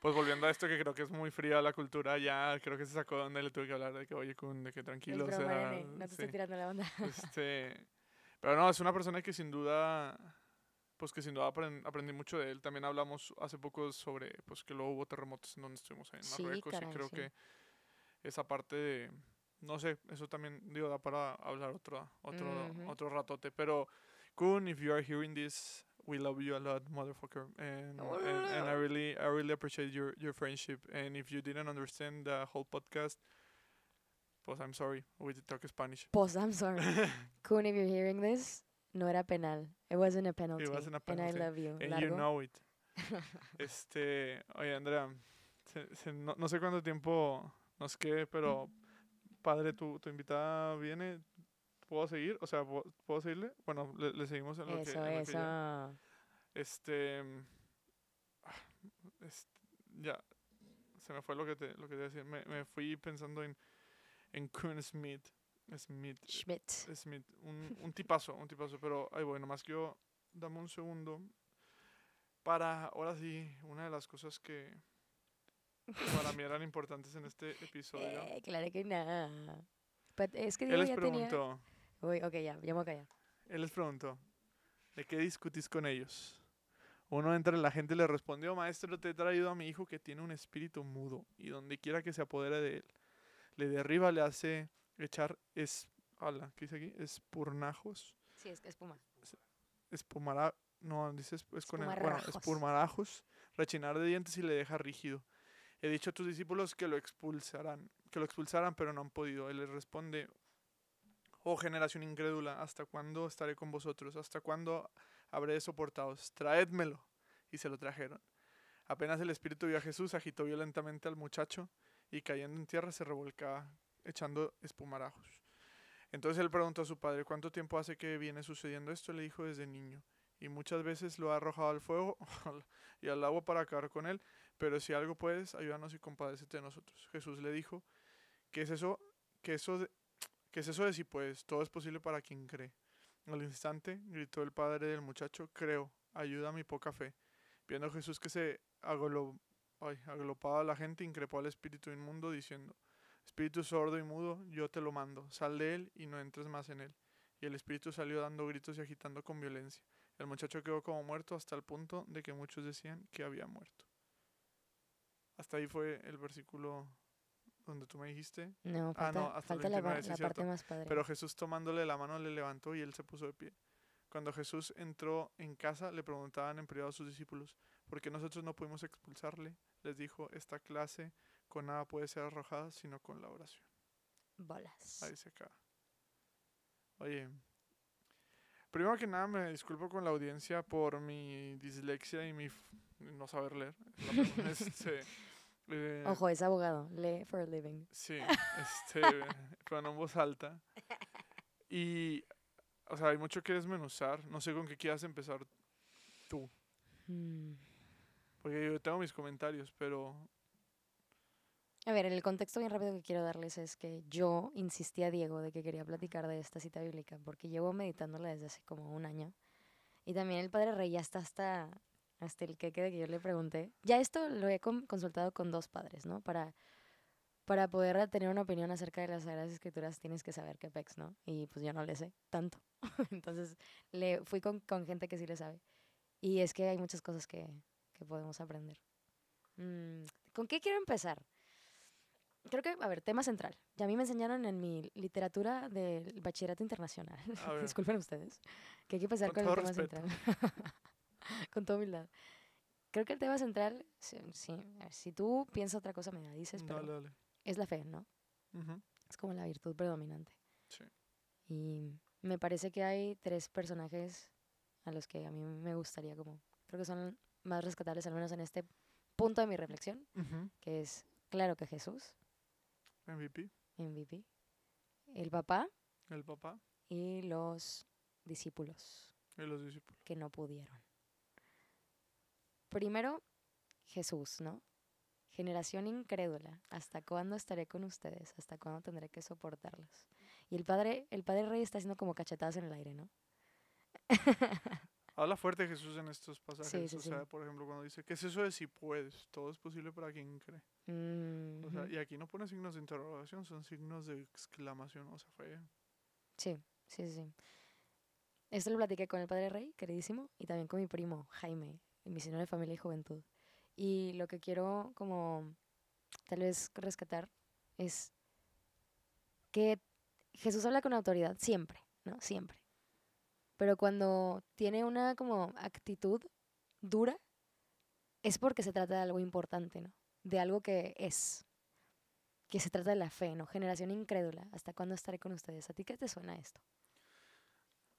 Speaker 1: pues volviendo a esto que creo que es muy fría la cultura, ya creo que se sacó donde le tuve que hablar de que, oye, Kun, de que tranquilo,
Speaker 2: es
Speaker 1: o sea,
Speaker 2: no te
Speaker 1: sí.
Speaker 2: estoy tirando la onda.
Speaker 1: Este, pero no, es una persona que sin duda, pues que sin duda apren- aprendí mucho de él. También hablamos hace poco sobre, pues que luego hubo terremotos en donde estuvimos ahí en
Speaker 2: Sí,
Speaker 1: Marruecos
Speaker 2: caray,
Speaker 1: y creo
Speaker 2: sí.
Speaker 1: que esa parte de, no sé, eso también digo da para hablar otro, otro,
Speaker 2: Ujú.
Speaker 1: otro ratote. Pero Kun, if you are hearing this, we love you a lot, motherfucker, and, and, and I really, I really appreciate your your friendship. And if you didn't understand the whole podcast, pues I'm sorry, we did talk Spanish.
Speaker 2: Pues, I'm sorry. [laughs] Kun, if you're hearing this, no era penal. It wasn't a penalty.
Speaker 1: wasn't a
Speaker 2: And I
Speaker 1: penalty.
Speaker 2: love you.
Speaker 1: And
Speaker 2: Largo.
Speaker 1: you know it. [laughs] Este, oye, Andrea, se- se- no, no sé cuánto tiempo nos quede, pero padre, tu, tu invitada viene. ¿Puedo seguir? O sea, ¿puedo, puedo seguirle? Bueno, le, le seguimos en lo que,
Speaker 2: Eso,
Speaker 1: en lo que
Speaker 2: eso.
Speaker 1: Este, mm, ah, est- ya, se me fue lo que te, lo que te iba a decir. Me, me fui pensando en, en Kuhn Smith. Smith.
Speaker 2: Schmidt.
Speaker 1: Smith, un, un tipazo, un tipazo, pero ahí voy, nomás quiero, dame un segundo para, ahora sí, una de las cosas que para mí eran importantes en este episodio.
Speaker 2: Eh, claro que no. But es que
Speaker 1: Él les
Speaker 2: ya tenía...
Speaker 1: preguntó,
Speaker 2: Uy, ok, ya, ya me voy a
Speaker 1: él les preguntó, ¿de qué discutís con ellos? Uno entre la gente le respondió, maestro, te he traído a mi hijo que tiene un espíritu mudo y donde quiera que se apodere de él, le derriba, le hace echar es, ala, ¿qué dice aquí? Espurnajos,
Speaker 2: Sí, es espuma.
Speaker 1: espumara, no, dice es, es con el, bueno,
Speaker 2: Espumarajos.
Speaker 1: espurmarajos, rechinar de dientes y le deja rígido. He dicho a tus discípulos que lo expulsarán, que lo expulsaran, pero no han podido. Él les responde, oh generación incrédula, ¿hasta cuándo estaré con vosotros? ¿Hasta cuándo habré de soportados? Traédmelo. Y se lo trajeron. Apenas el espíritu vio a Jesús, agitó violentamente al muchacho y cayendo en tierra se revolcaba, echando espumarajos. Entonces él preguntó a su padre, ¿cuánto tiempo hace que viene sucediendo esto? Le dijo desde niño. Y muchas veces lo ha arrojado al fuego [laughs] y al agua para acabar con él. Pero si algo puedes, ayúdanos y compadécete de nosotros. Jesús le dijo, ¿qué es eso? ¿Qué, eso de, ¿Qué es eso de si puedes? Todo es posible para quien cree. Al instante gritó el padre del muchacho, creo, ayuda a mi poca fe. Viendo Jesús que se agolo- ay, aglopaba la gente, increpó al espíritu inmundo diciendo, Espíritu sordo y mudo, yo te lo mando, sal de él y no entres más en él. Y el espíritu salió dando gritos y agitando con violencia. El muchacho quedó como muerto hasta el punto de que muchos decían que había muerto. Hasta ahí fue el versículo donde tú me dijiste.
Speaker 2: No,
Speaker 1: Ah, no, hasta
Speaker 2: falta la,
Speaker 1: 29,
Speaker 2: pa-
Speaker 1: sí,
Speaker 2: la parte más padre.
Speaker 1: Pero Jesús tomándole la mano le levantó y él se puso de pie. Cuando Jesús entró en casa, le preguntaban en privado a sus discípulos, ¿por qué nosotros no pudimos expulsarle? Les dijo, esta clase con nada puede ser arrojada sino con la oración.
Speaker 2: Bolas.
Speaker 1: Ahí se acaba. Oye, primero que nada me disculpo con la audiencia por mi dislexia y mi no saber leer. La [laughs] este, eh,
Speaker 2: Ojo, es abogado. Lee for a living.
Speaker 1: Sí, [laughs] este, pero no en voz alta. Y, o sea, hay mucho que desmenuzar. No sé con qué quieras empezar tú.
Speaker 2: Mm.
Speaker 1: Porque yo tengo mis comentarios, pero
Speaker 2: A ver, el contexto bien rápido que quiero darles es que yo insistí a Diego de que quería platicar de esta cita bíblica porque llevo meditándola desde hace como un año. Y también el Padre Rey ya está hasta, hasta el que de que yo le pregunté. Ya esto lo he con- consultado con dos padres, ¿no? Para, para poder tener una opinión acerca de las Sagradas Escrituras tienes que saber qué pex, ¿no? Y pues yo no le sé tanto. [laughs] Entonces le fui con, con gente que sí le sabe. Y es que hay muchas cosas que, que podemos aprender. Mm, ¿Con qué quiero empezar? Creo que, a ver, tema central. Ya a mí me enseñaron en mi literatura del bachillerato internacional. [laughs] Disculpen ustedes. Que hay que empezar
Speaker 1: Con
Speaker 2: con, el tema
Speaker 1: respeto.
Speaker 2: central. [laughs] con toda humildad. Creo que el tema central, sí, sí, a ver, si tú piensas otra cosa me la dices, pero
Speaker 1: dale, dale.
Speaker 2: es la fe, ¿no?
Speaker 1: Ujú,
Speaker 2: Es como la virtud predominante.
Speaker 1: Sí.
Speaker 2: Y me parece que hay tres personajes a los que a mí me gustaría como, creo que son más rescatables, al menos en este punto de mi reflexión,
Speaker 1: Ujú.
Speaker 2: que es, claro que Jesús,
Speaker 1: MVP,
Speaker 2: MVP, el papá
Speaker 1: el papá
Speaker 2: y los discípulos
Speaker 1: y los discípulos.
Speaker 2: que no pudieron. Primero, Jesús, ¿no? Generación incrédula, ¿hasta cuándo estaré con ustedes? ¿Hasta cuándo tendré que soportarlos? Y el padre, el padre rey está haciendo como cachetadas en el aire, ¿no? [laughs]
Speaker 1: Habla fuerte Jesús en estos pasajes.
Speaker 2: sí,
Speaker 1: o
Speaker 2: sí.
Speaker 1: sea, por ejemplo, cuando dice, ¿qué es eso de si puedes? Todo es posible para quien cree. O sea,
Speaker 2: Mhm.
Speaker 1: y aquí no pone signos de interrogación, son signos de exclamación. O sea, fue
Speaker 2: Sí, sí, sí. Esto lo platiqué con el padre Rey, queridísimo, y también con mi primo Jaime, el misionero de familia y juventud. Y lo que quiero como tal vez rescatar es que Jesús habla con autoridad siempre, ¿no? Siempre. Pero cuando tiene una como actitud dura, es porque se trata de algo importante, ¿no? De algo que es. Que se trata de la fe, ¿no? Generación incrédula. ¿Hasta cuándo estaré con ustedes? ¿A ti qué te suena esto?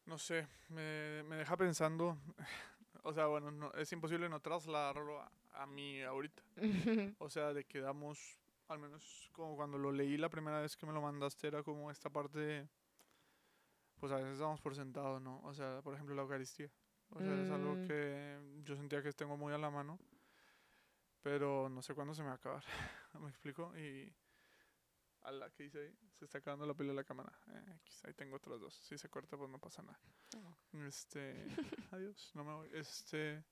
Speaker 1: No sé, me, me deja pensando. [laughs] O sea, bueno, no, es imposible no trasladarlo a, a mí ahorita. [laughs] O sea, de que damos, al menos como cuando lo leí la primera vez que me lo mandaste, era como esta parte de, Pues a veces damos por sentado, ¿no? O sea, por ejemplo, la Eucaristía. O sea, es algo
Speaker 2: Mm.
Speaker 1: que yo sentía que tengo muy a la mano, pero no sé cuándo se me va a acabar. [laughs] ¿Me explico? Y. A la que dice ahí, se está acabando la pila de la cámara. Eh, ahí tengo otros dos. Si se corta, pues no pasa nada.
Speaker 2: Oh.
Speaker 1: Este, [laughs] adiós, no me voy. Este,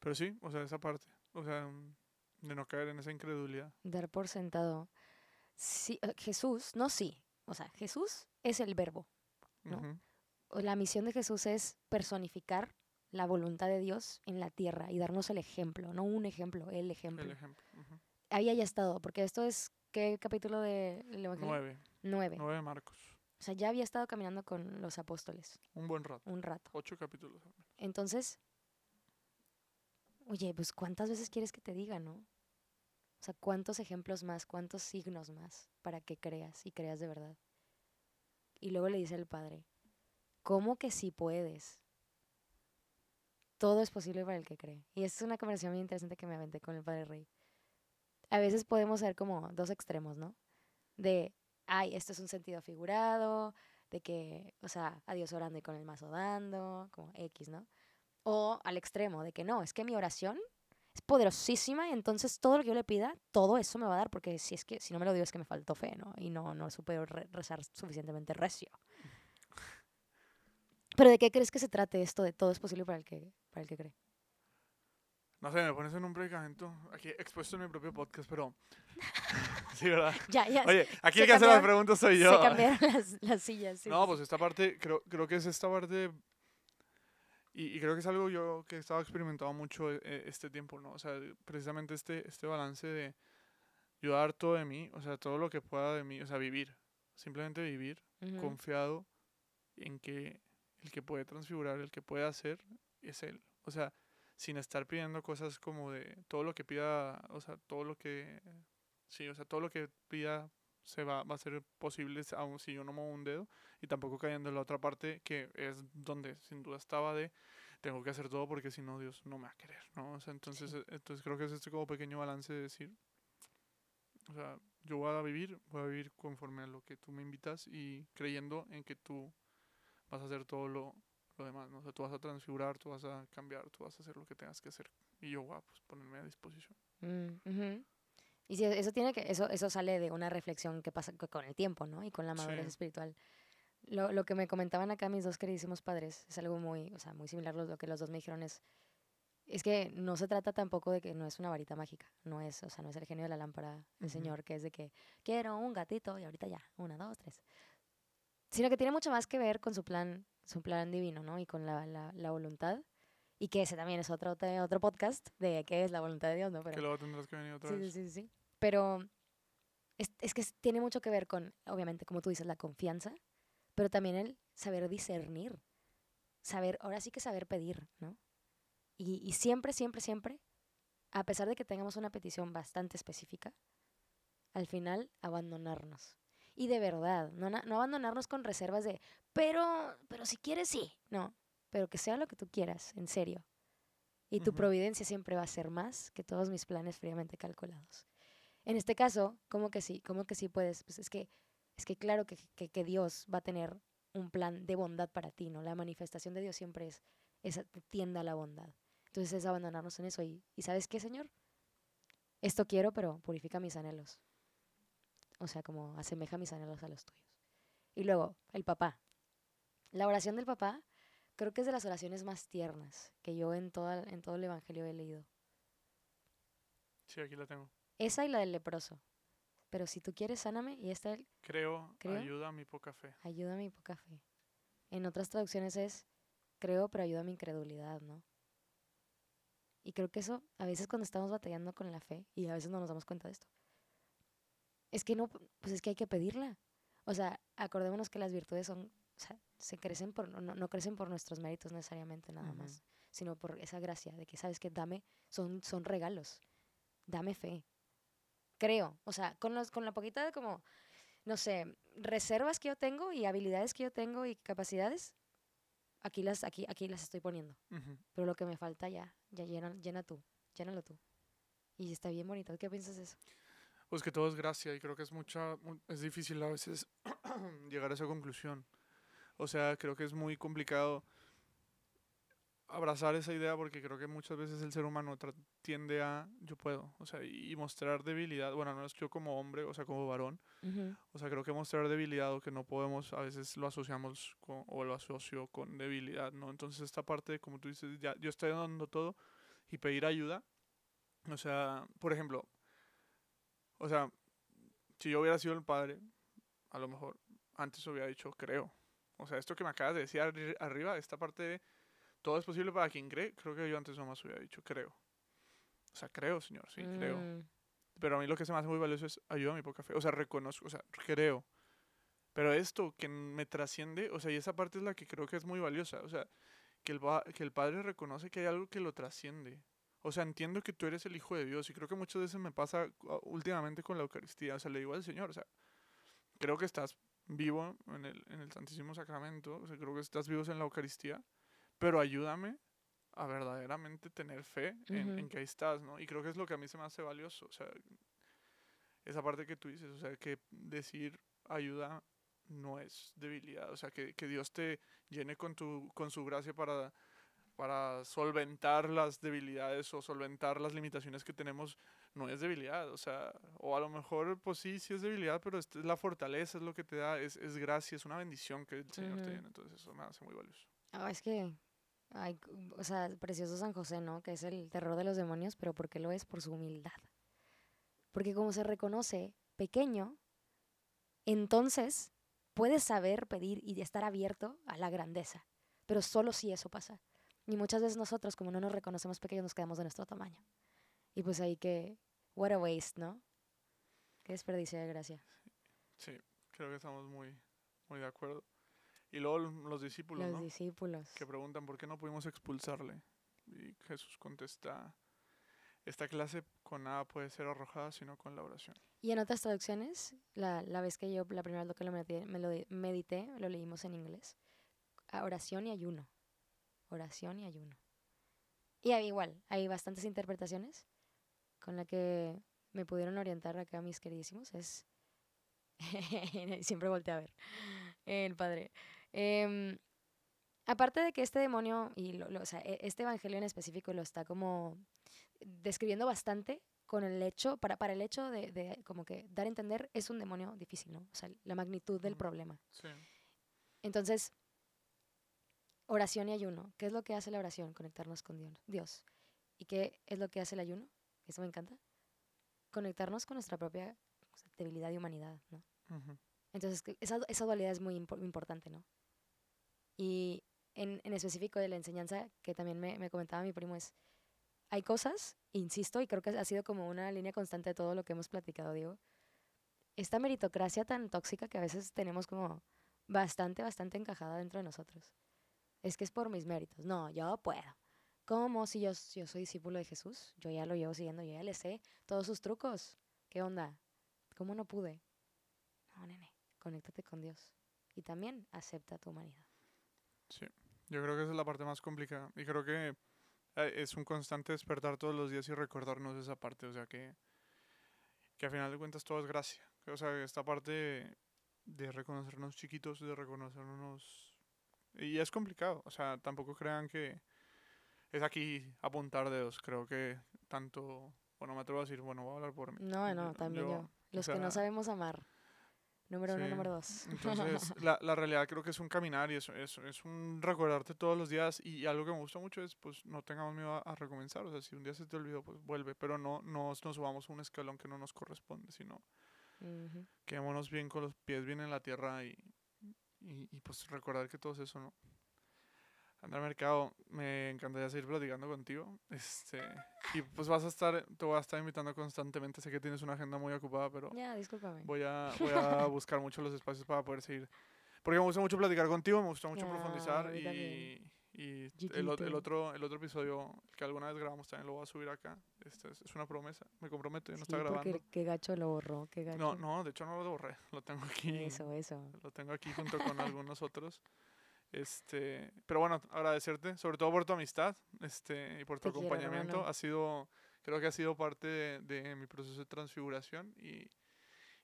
Speaker 1: pero sí, o sea, esa parte, o sea, mm, de no caer en esa incredulidad.
Speaker 2: Dar por sentado. Sí, eh, Jesús, no sí. O sea, Jesús es el verbo. ¿No? La misión de Jesús es personificar la voluntad de Dios en la tierra y darnos el ejemplo, no un ejemplo, el ejemplo.
Speaker 1: El ejemplo. ujú.
Speaker 2: Ahí haya estado, porque esto es, ¿qué capítulo del Evangelio?
Speaker 1: Nueve.
Speaker 2: Nueve.
Speaker 1: Nueve de Marcos.
Speaker 2: O sea, ya había estado caminando con los apóstoles
Speaker 1: Un buen rato.
Speaker 2: un rato.
Speaker 1: Ocho capítulos.
Speaker 2: Entonces, oye, pues ¿cuántas veces quieres que te diga, no? O sea, ¿cuántos ejemplos más, cuántos signos más para que creas y creas de verdad? Y luego le dice el padre, ¿cómo que sí puedes? Todo es posible para el que cree. Y esta es una conversación muy interesante que me aventé con el padre Rey. A veces podemos ser como dos extremos, ¿no? De, ay, esto es un sentido figurado, de que, o sea, a Dios orando y con el mazo dando, como X, ¿no? O al extremo, de que no, es que mi oración es poderosísima y entonces todo lo que yo le pida, todo eso me va a dar, porque si es que si no me lo dio es que me faltó fe, ¿no? Y no, no supe re- rezar suficientemente recio. Pero ¿de qué crees que se trate esto de todo es posible para el que, para el que cree?
Speaker 1: No sé, me pones en un predicamento aquí expuesto en mi propio podcast, pero. [laughs] sí, ¿verdad? [laughs]
Speaker 2: Ya, ya.
Speaker 1: Oye, aquí
Speaker 2: se
Speaker 1: el que hace las preguntas soy
Speaker 2: se
Speaker 1: yo.
Speaker 2: cambiaron las, las sillas. sí,
Speaker 1: No, pues esta parte, creo, creo que es esta parte. Y, y creo que es algo yo que he estado experimentando mucho eh, eh, este tiempo, ¿no? O sea, precisamente este, este balance de yo dar todo de mí, o sea, todo lo que pueda de mí, o sea, vivir. Simplemente vivir confiado en que el que puede transfigurar, el que puede hacer, es Él. O sea, sin estar pidiendo cosas como de todo lo que pida, o sea, todo lo que, sí, o sea, todo lo que pida se va, va a ser posible aun si yo no muevo un dedo y tampoco cayendo en la otra parte que es donde sin duda estaba de tengo que hacer todo porque si no Dios no me va a querer, ¿no? O sea, entonces, eh, entonces creo que es este como pequeño balance de decir, o sea, yo voy a vivir, voy a vivir conforme a lo que tú me invitas y creyendo en que tú vas a hacer todo lo, lo demás, ¿no? O sea, tú vas a transfigurar, tú vas a cambiar, tú vas a hacer lo que tengas que hacer y yo voy a pues, ponerme a disposición.
Speaker 2: Mm, ujú. Y sí, eso tiene que, eso, eso sale de una reflexión que pasa co- con el tiempo, ¿no? Y con la madurez
Speaker 1: Sí.
Speaker 2: espiritual. Lo, lo que me comentaban acá mis dos queridísimos padres es algo muy, o sea, muy similar lo, lo que los dos me dijeron es, es que no se trata tampoco de que no es una varita mágica, no es, o sea, no es el genio de la lámpara el
Speaker 1: Ujú.
Speaker 2: Señor, que es de que quiero un gatito y ahorita ya, una, dos, tres. Sino que tiene mucho más que ver con su plan, su plan divino, ¿no? Y con la, la, la voluntad. Y que ese también es otro, otro podcast de qué es la voluntad de Dios, ¿no? Pero,
Speaker 1: que luego tendrás que venir otra
Speaker 2: Sí, sí,
Speaker 1: vez.
Speaker 2: sí, sí. Pero es, es que tiene mucho que ver con, obviamente, como tú dices, la confianza, pero también el saber discernir. Saber, ahora sí que saber pedir, ¿no? Y, y siempre, siempre, siempre, a pesar de que tengamos una petición bastante específica, al final abandonarnos. Y de verdad, no, no abandonarnos con reservas de, pero, pero si quieres, sí. No, pero que sea lo que tú quieras, en serio. Y tu providencia siempre va a ser más que todos mis planes fríamente calculados. En este caso, ¿cómo que sí? ¿Cómo que sí puedes? Pues es que, es que claro que, que, que Dios va a tener un plan de bondad para ti, ¿no? La manifestación de Dios siempre es, esa tienda a la bondad. Entonces es abandonarnos en eso. Y, ¿y sabes qué, Señor? Esto quiero, pero purifica mis anhelos. O sea, como asemeja mis anhelos a los tuyos. Y luego, el papá. La oración del papá creo que es de las oraciones más tiernas que yo en, toda, en todo el Evangelio he leído.
Speaker 1: Sí, aquí la tengo.
Speaker 2: Esa y la del leproso. Pero si tú quieres, sáname. Y esta, el
Speaker 1: Creo,
Speaker 2: Creo.
Speaker 1: ayuda a mi poca fe.
Speaker 2: ayuda a mi poca fe. En otras traducciones es, creo, pero ayuda a mi incredulidad, ¿no? Y creo que eso, a veces cuando estamos batallando con la fe, y a veces no nos damos cuenta de esto, es que no, pues es que hay que pedirla. O sea, acordémonos que las virtudes son, sea, se crecen por, no, no crecen por nuestros méritos necesariamente nada
Speaker 1: Ujú.
Speaker 2: más, sino por esa gracia de que, ¿sabes que Dame, son, son regalos. Dame fe. Creo. O sea, con, los, con la poquita de como, no sé, reservas que yo tengo y habilidades que yo tengo y capacidades, aquí las, aquí, aquí las estoy poniendo.
Speaker 1: Ujú.
Speaker 2: Pero lo que me falta ya, ya llena, llena tú, llénalo tú. Y está bien bonito. ¿Qué piensas de eso?
Speaker 1: Pues que todo es gracia y creo que es mucha, mu- es difícil a veces [clears throat] llegar a esa conclusión. O sea, creo que es muy complicado abrazar esa idea porque creo que muchas veces el ser humano tiende a yo puedo, o sea, y mostrar debilidad, bueno, no es yo como hombre, o sea, como varón, o sea, creo que mostrar debilidad o que no podemos, a veces lo asociamos con, o lo asocio con debilidad, ¿no? Entonces esta parte, como tú dices, ya yo estoy dando todo y pedir ayuda, o sea, por ejemplo, o sea, si yo hubiera sido el padre, a lo mejor antes hubiera dicho, creo. O sea, esto que me acabas de decir arri- arriba, esta parte de todo es posible para quien cree. Creo que yo antes nomás hubiera dicho creo. O sea, creo, señor, sí, creo.
Speaker 2: Mm,
Speaker 1: Pero a mí lo que se me hace muy valioso es ayuda a mi poca fe. O sea, reconozco, o sea, creo. Pero esto que me trasciende, o sea, y esa parte es la que creo que es muy valiosa. O sea, que el, que el Padre reconoce que hay algo que lo trasciende. O sea, entiendo que tú eres el Hijo de Dios y creo que muchas veces me pasa uh, últimamente con la Eucaristía. O sea, le digo al Señor, o sea, creo que estás vivo en el, en el Santísimo Sacramento, o sea, creo que estás vivo en la Eucaristía, pero ayúdame a verdaderamente tener fe en, en
Speaker 2: Ujú.
Speaker 1: que ahí estás, ¿no? Y creo que es lo que a mí se me hace valioso, o sea, esa parte que tú dices, o sea, que decir ayuda no es debilidad, o sea, que, que Dios te llene con, tu, con su gracia para, para solventar las debilidades o solventar las limitaciones que tenemos, no es debilidad, o sea, o a lo mejor, pues sí, sí es debilidad, pero es la fortaleza, es lo que te da, es, es gracia, es una bendición que el Señor te llena, entonces eso me hace muy valioso.
Speaker 2: ah, es que, ay, o sea, precioso San José, ¿no? Que es el terror de los demonios, pero ¿por qué lo es? Por su humildad. Porque como se reconoce pequeño, entonces puedes saber pedir y estar abierto a la grandeza. Pero solo si eso pasa. Y muchas veces nosotros, como no nos reconocemos pequeños, nos quedamos de nuestro tamaño. Y pues ahí que, what a waste, ¿no? Qué desperdicio de gracia.
Speaker 1: Sí, creo que estamos muy, muy de acuerdo. Y luego los discípulos,
Speaker 2: Los
Speaker 1: ¿no?
Speaker 2: discípulos.
Speaker 1: que preguntan por qué no pudimos expulsarle. Y Jesús contesta, esta clase con nada puede ser arrojada sino con la oración.
Speaker 2: Y en otras traducciones, la, la vez que yo, la primera vez que lo medité, me lo di- medité, lo leímos en inglés. oración y ayuno. Oración y ayuno. Y hay igual, hay bastantes interpretaciones con la que me pudieron orientar acá mis queridísimos. Es. [laughs] Siempre volteé a ver. El padre. Em, aparte de que este demonio, y lo- lo- o sea, e- este evangelio en específico lo está como describiendo bastante con el hecho, para, para el hecho de, de como que dar a entender es un demonio difícil, ¿no? O sea, la magnitud del
Speaker 1: Ujú.
Speaker 2: problema.
Speaker 1: Sí.
Speaker 2: Entonces, oración y ayuno. ¿Qué es lo que hace la oración? Conectarnos con Dios. Dios. ¿Y qué es lo que hace el ayuno? Eso me encanta. Conectarnos con nuestra propia o sea, debilidad y humanidad, ¿no? Entonces, esa, esa dualidad es muy impo- importante, ¿no? Y en, en específico de la enseñanza, que también me, me comentaba mi primo, es, hay cosas, insisto, y creo que ha sido como una línea constante de todo lo que hemos platicado, Diego, esta meritocracia tan tóxica que a veces tenemos como bastante, bastante encajada dentro de nosotros. Es que es por mis méritos. No, yo puedo. ¿Cómo si yo, soy discípulo de Jesús? Yo ya lo llevo siguiendo, yo ya le sé todos sus trucos. ¿Qué onda? ¿Cómo no pude? No, nene, conéctate con Dios. Y también acepta tu humanidad.
Speaker 1: Sí, yo creo que esa es la parte más complicada. Y creo que eh, es un constante despertar todos los días y recordarnos esa parte. O sea, que, que al final de cuentas todo es gracia. O sea, esta parte de reconocernos chiquitos, de reconocernos... Y es complicado. O sea, tampoco crean que es aquí apuntar dedos. Creo que tanto... Bueno, me atrevo a decir, bueno, voy a hablar por mí.
Speaker 2: No, no, también yo. Los que no sabemos amar. Número uno, número dos.
Speaker 1: Entonces, [laughs] la, la realidad creo que es un caminar y es, es, es un recordarte todos los días. Y algo que me gusta mucho es, pues, no tengamos miedo a, a recomenzar. O sea, si un día se te olvidó, pues vuelve. Pero no nos, nos subamos a un escalón que no nos corresponde, sino quedémonos bien con los pies bien en la tierra y, y, y, pues recordar que todo es eso, ¿no? Andrea Mercado, me encantaría seguir platicando contigo. Este, y pues vas a estar, te voy a estar invitando constantemente. Sé que tienes una agenda muy ocupada, pero
Speaker 2: Ya, discúlpame.
Speaker 1: voy a, voy a [laughs] buscar mucho los espacios para poder seguir. Porque me gusta mucho platicar contigo, me gusta mucho
Speaker 2: Ah, a
Speaker 1: profundizar
Speaker 2: mí
Speaker 1: y, y el, el otro, el otro episodio que alguna vez grabamos también lo voy a subir acá. Este es, es una promesa, me comprometo, ya no
Speaker 2: Sí,
Speaker 1: está grabando.
Speaker 2: qué gacho lo borró, qué gacho.
Speaker 1: No, no, de hecho no lo borré, lo tengo aquí.
Speaker 2: Eso, eso.
Speaker 1: Lo tengo aquí junto con algunos otros. Este, pero bueno, agradecerte, sobre todo por tu amistad, este, y por tu
Speaker 2: Te quiero,
Speaker 1: acompañamiento.
Speaker 2: hermano.
Speaker 1: Ha sido, creo que ha sido parte de, de mi proceso de transfiguración y,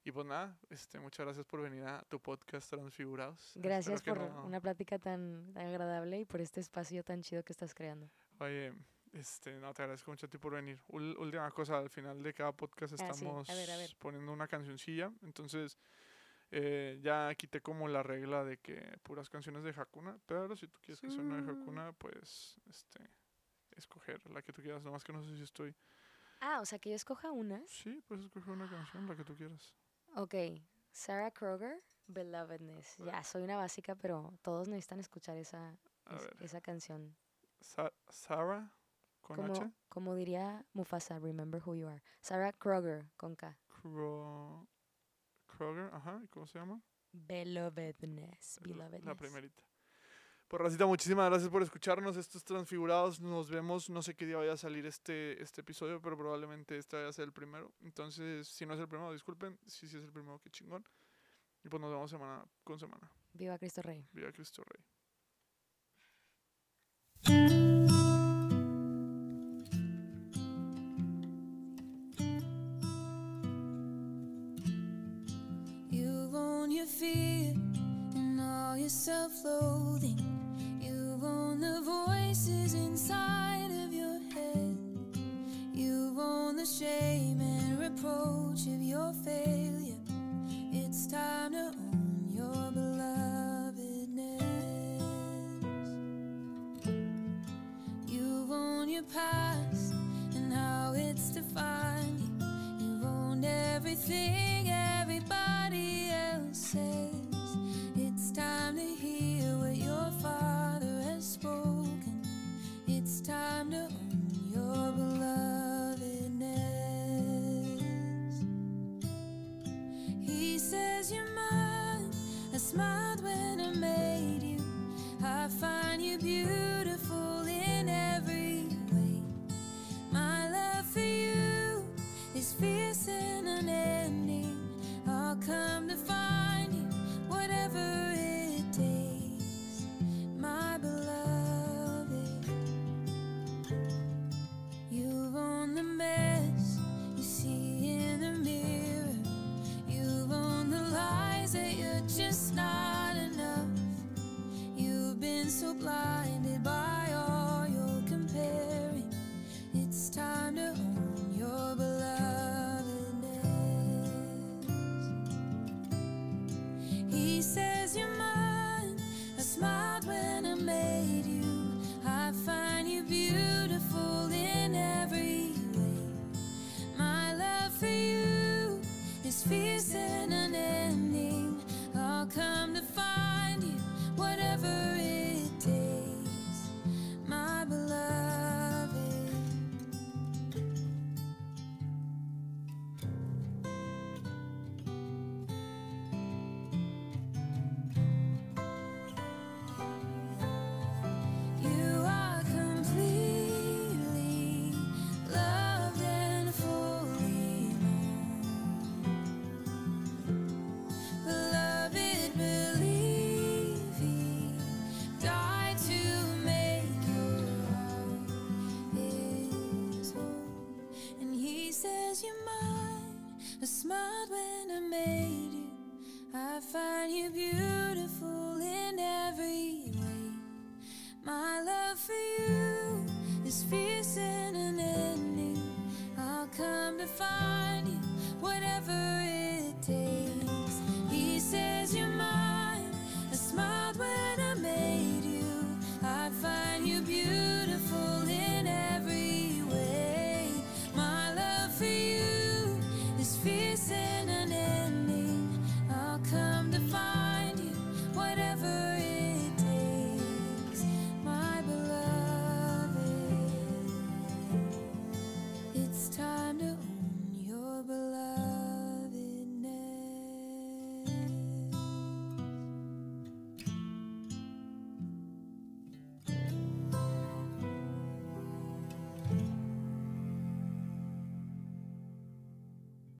Speaker 1: y pues nada, este, muchas gracias por venir a tu podcast Transfigurados.
Speaker 2: Gracias por
Speaker 1: no-
Speaker 2: una plática tan, tan agradable y por este espacio tan chido que estás creando.
Speaker 1: Oye, este, no, te agradezco mucho a ti por venir. Ul- última cosa, al final de cada podcast
Speaker 2: Ah, sí, a
Speaker 1: estamos
Speaker 2: ver, a ver.
Speaker 1: poniendo una cancioncilla, entonces eh, ya quité como la regla de que puras canciones de Hakuna, pero si tú quieres que sea una de
Speaker 2: mm.
Speaker 1: Hakuna, pues este escoger la que tú quieras, nomás que no sé si estoy.
Speaker 2: Ah, o sea que yo escoja una.
Speaker 1: Sí, pues escoge una canción, la que tú quieras.
Speaker 2: Ok, Sarah Kroger, Belovedness. Ya, soy una básica, pero todos necesitan escuchar esa, esa canción.
Speaker 1: Sa Sarah con como, H?
Speaker 2: Como diría Mufasa, Remember Who You Are. Sarah Kroger con K.
Speaker 1: Kro ¿Cómo se llama?
Speaker 2: Belovedness. Belovedness.
Speaker 1: La primerita. Pues Racita, muchísimas gracias por escucharnos. Estos transfigurados, nos vemos. No sé qué día vaya a salir este, este episodio, pero probablemente este vaya a ser el primero. Entonces, si no es el primero, disculpen. Si sí si es el primero, qué chingón. Y pues nos vemos semana con semana.
Speaker 2: Viva Cristo Rey.
Speaker 1: Viva Cristo Rey.
Speaker 3: self-loathing You've owned the voices inside of your head. You've owned the shame and reproach of your failure. It's time to own your belovedness. You've owned your past and how it's defined. You You've owned everything.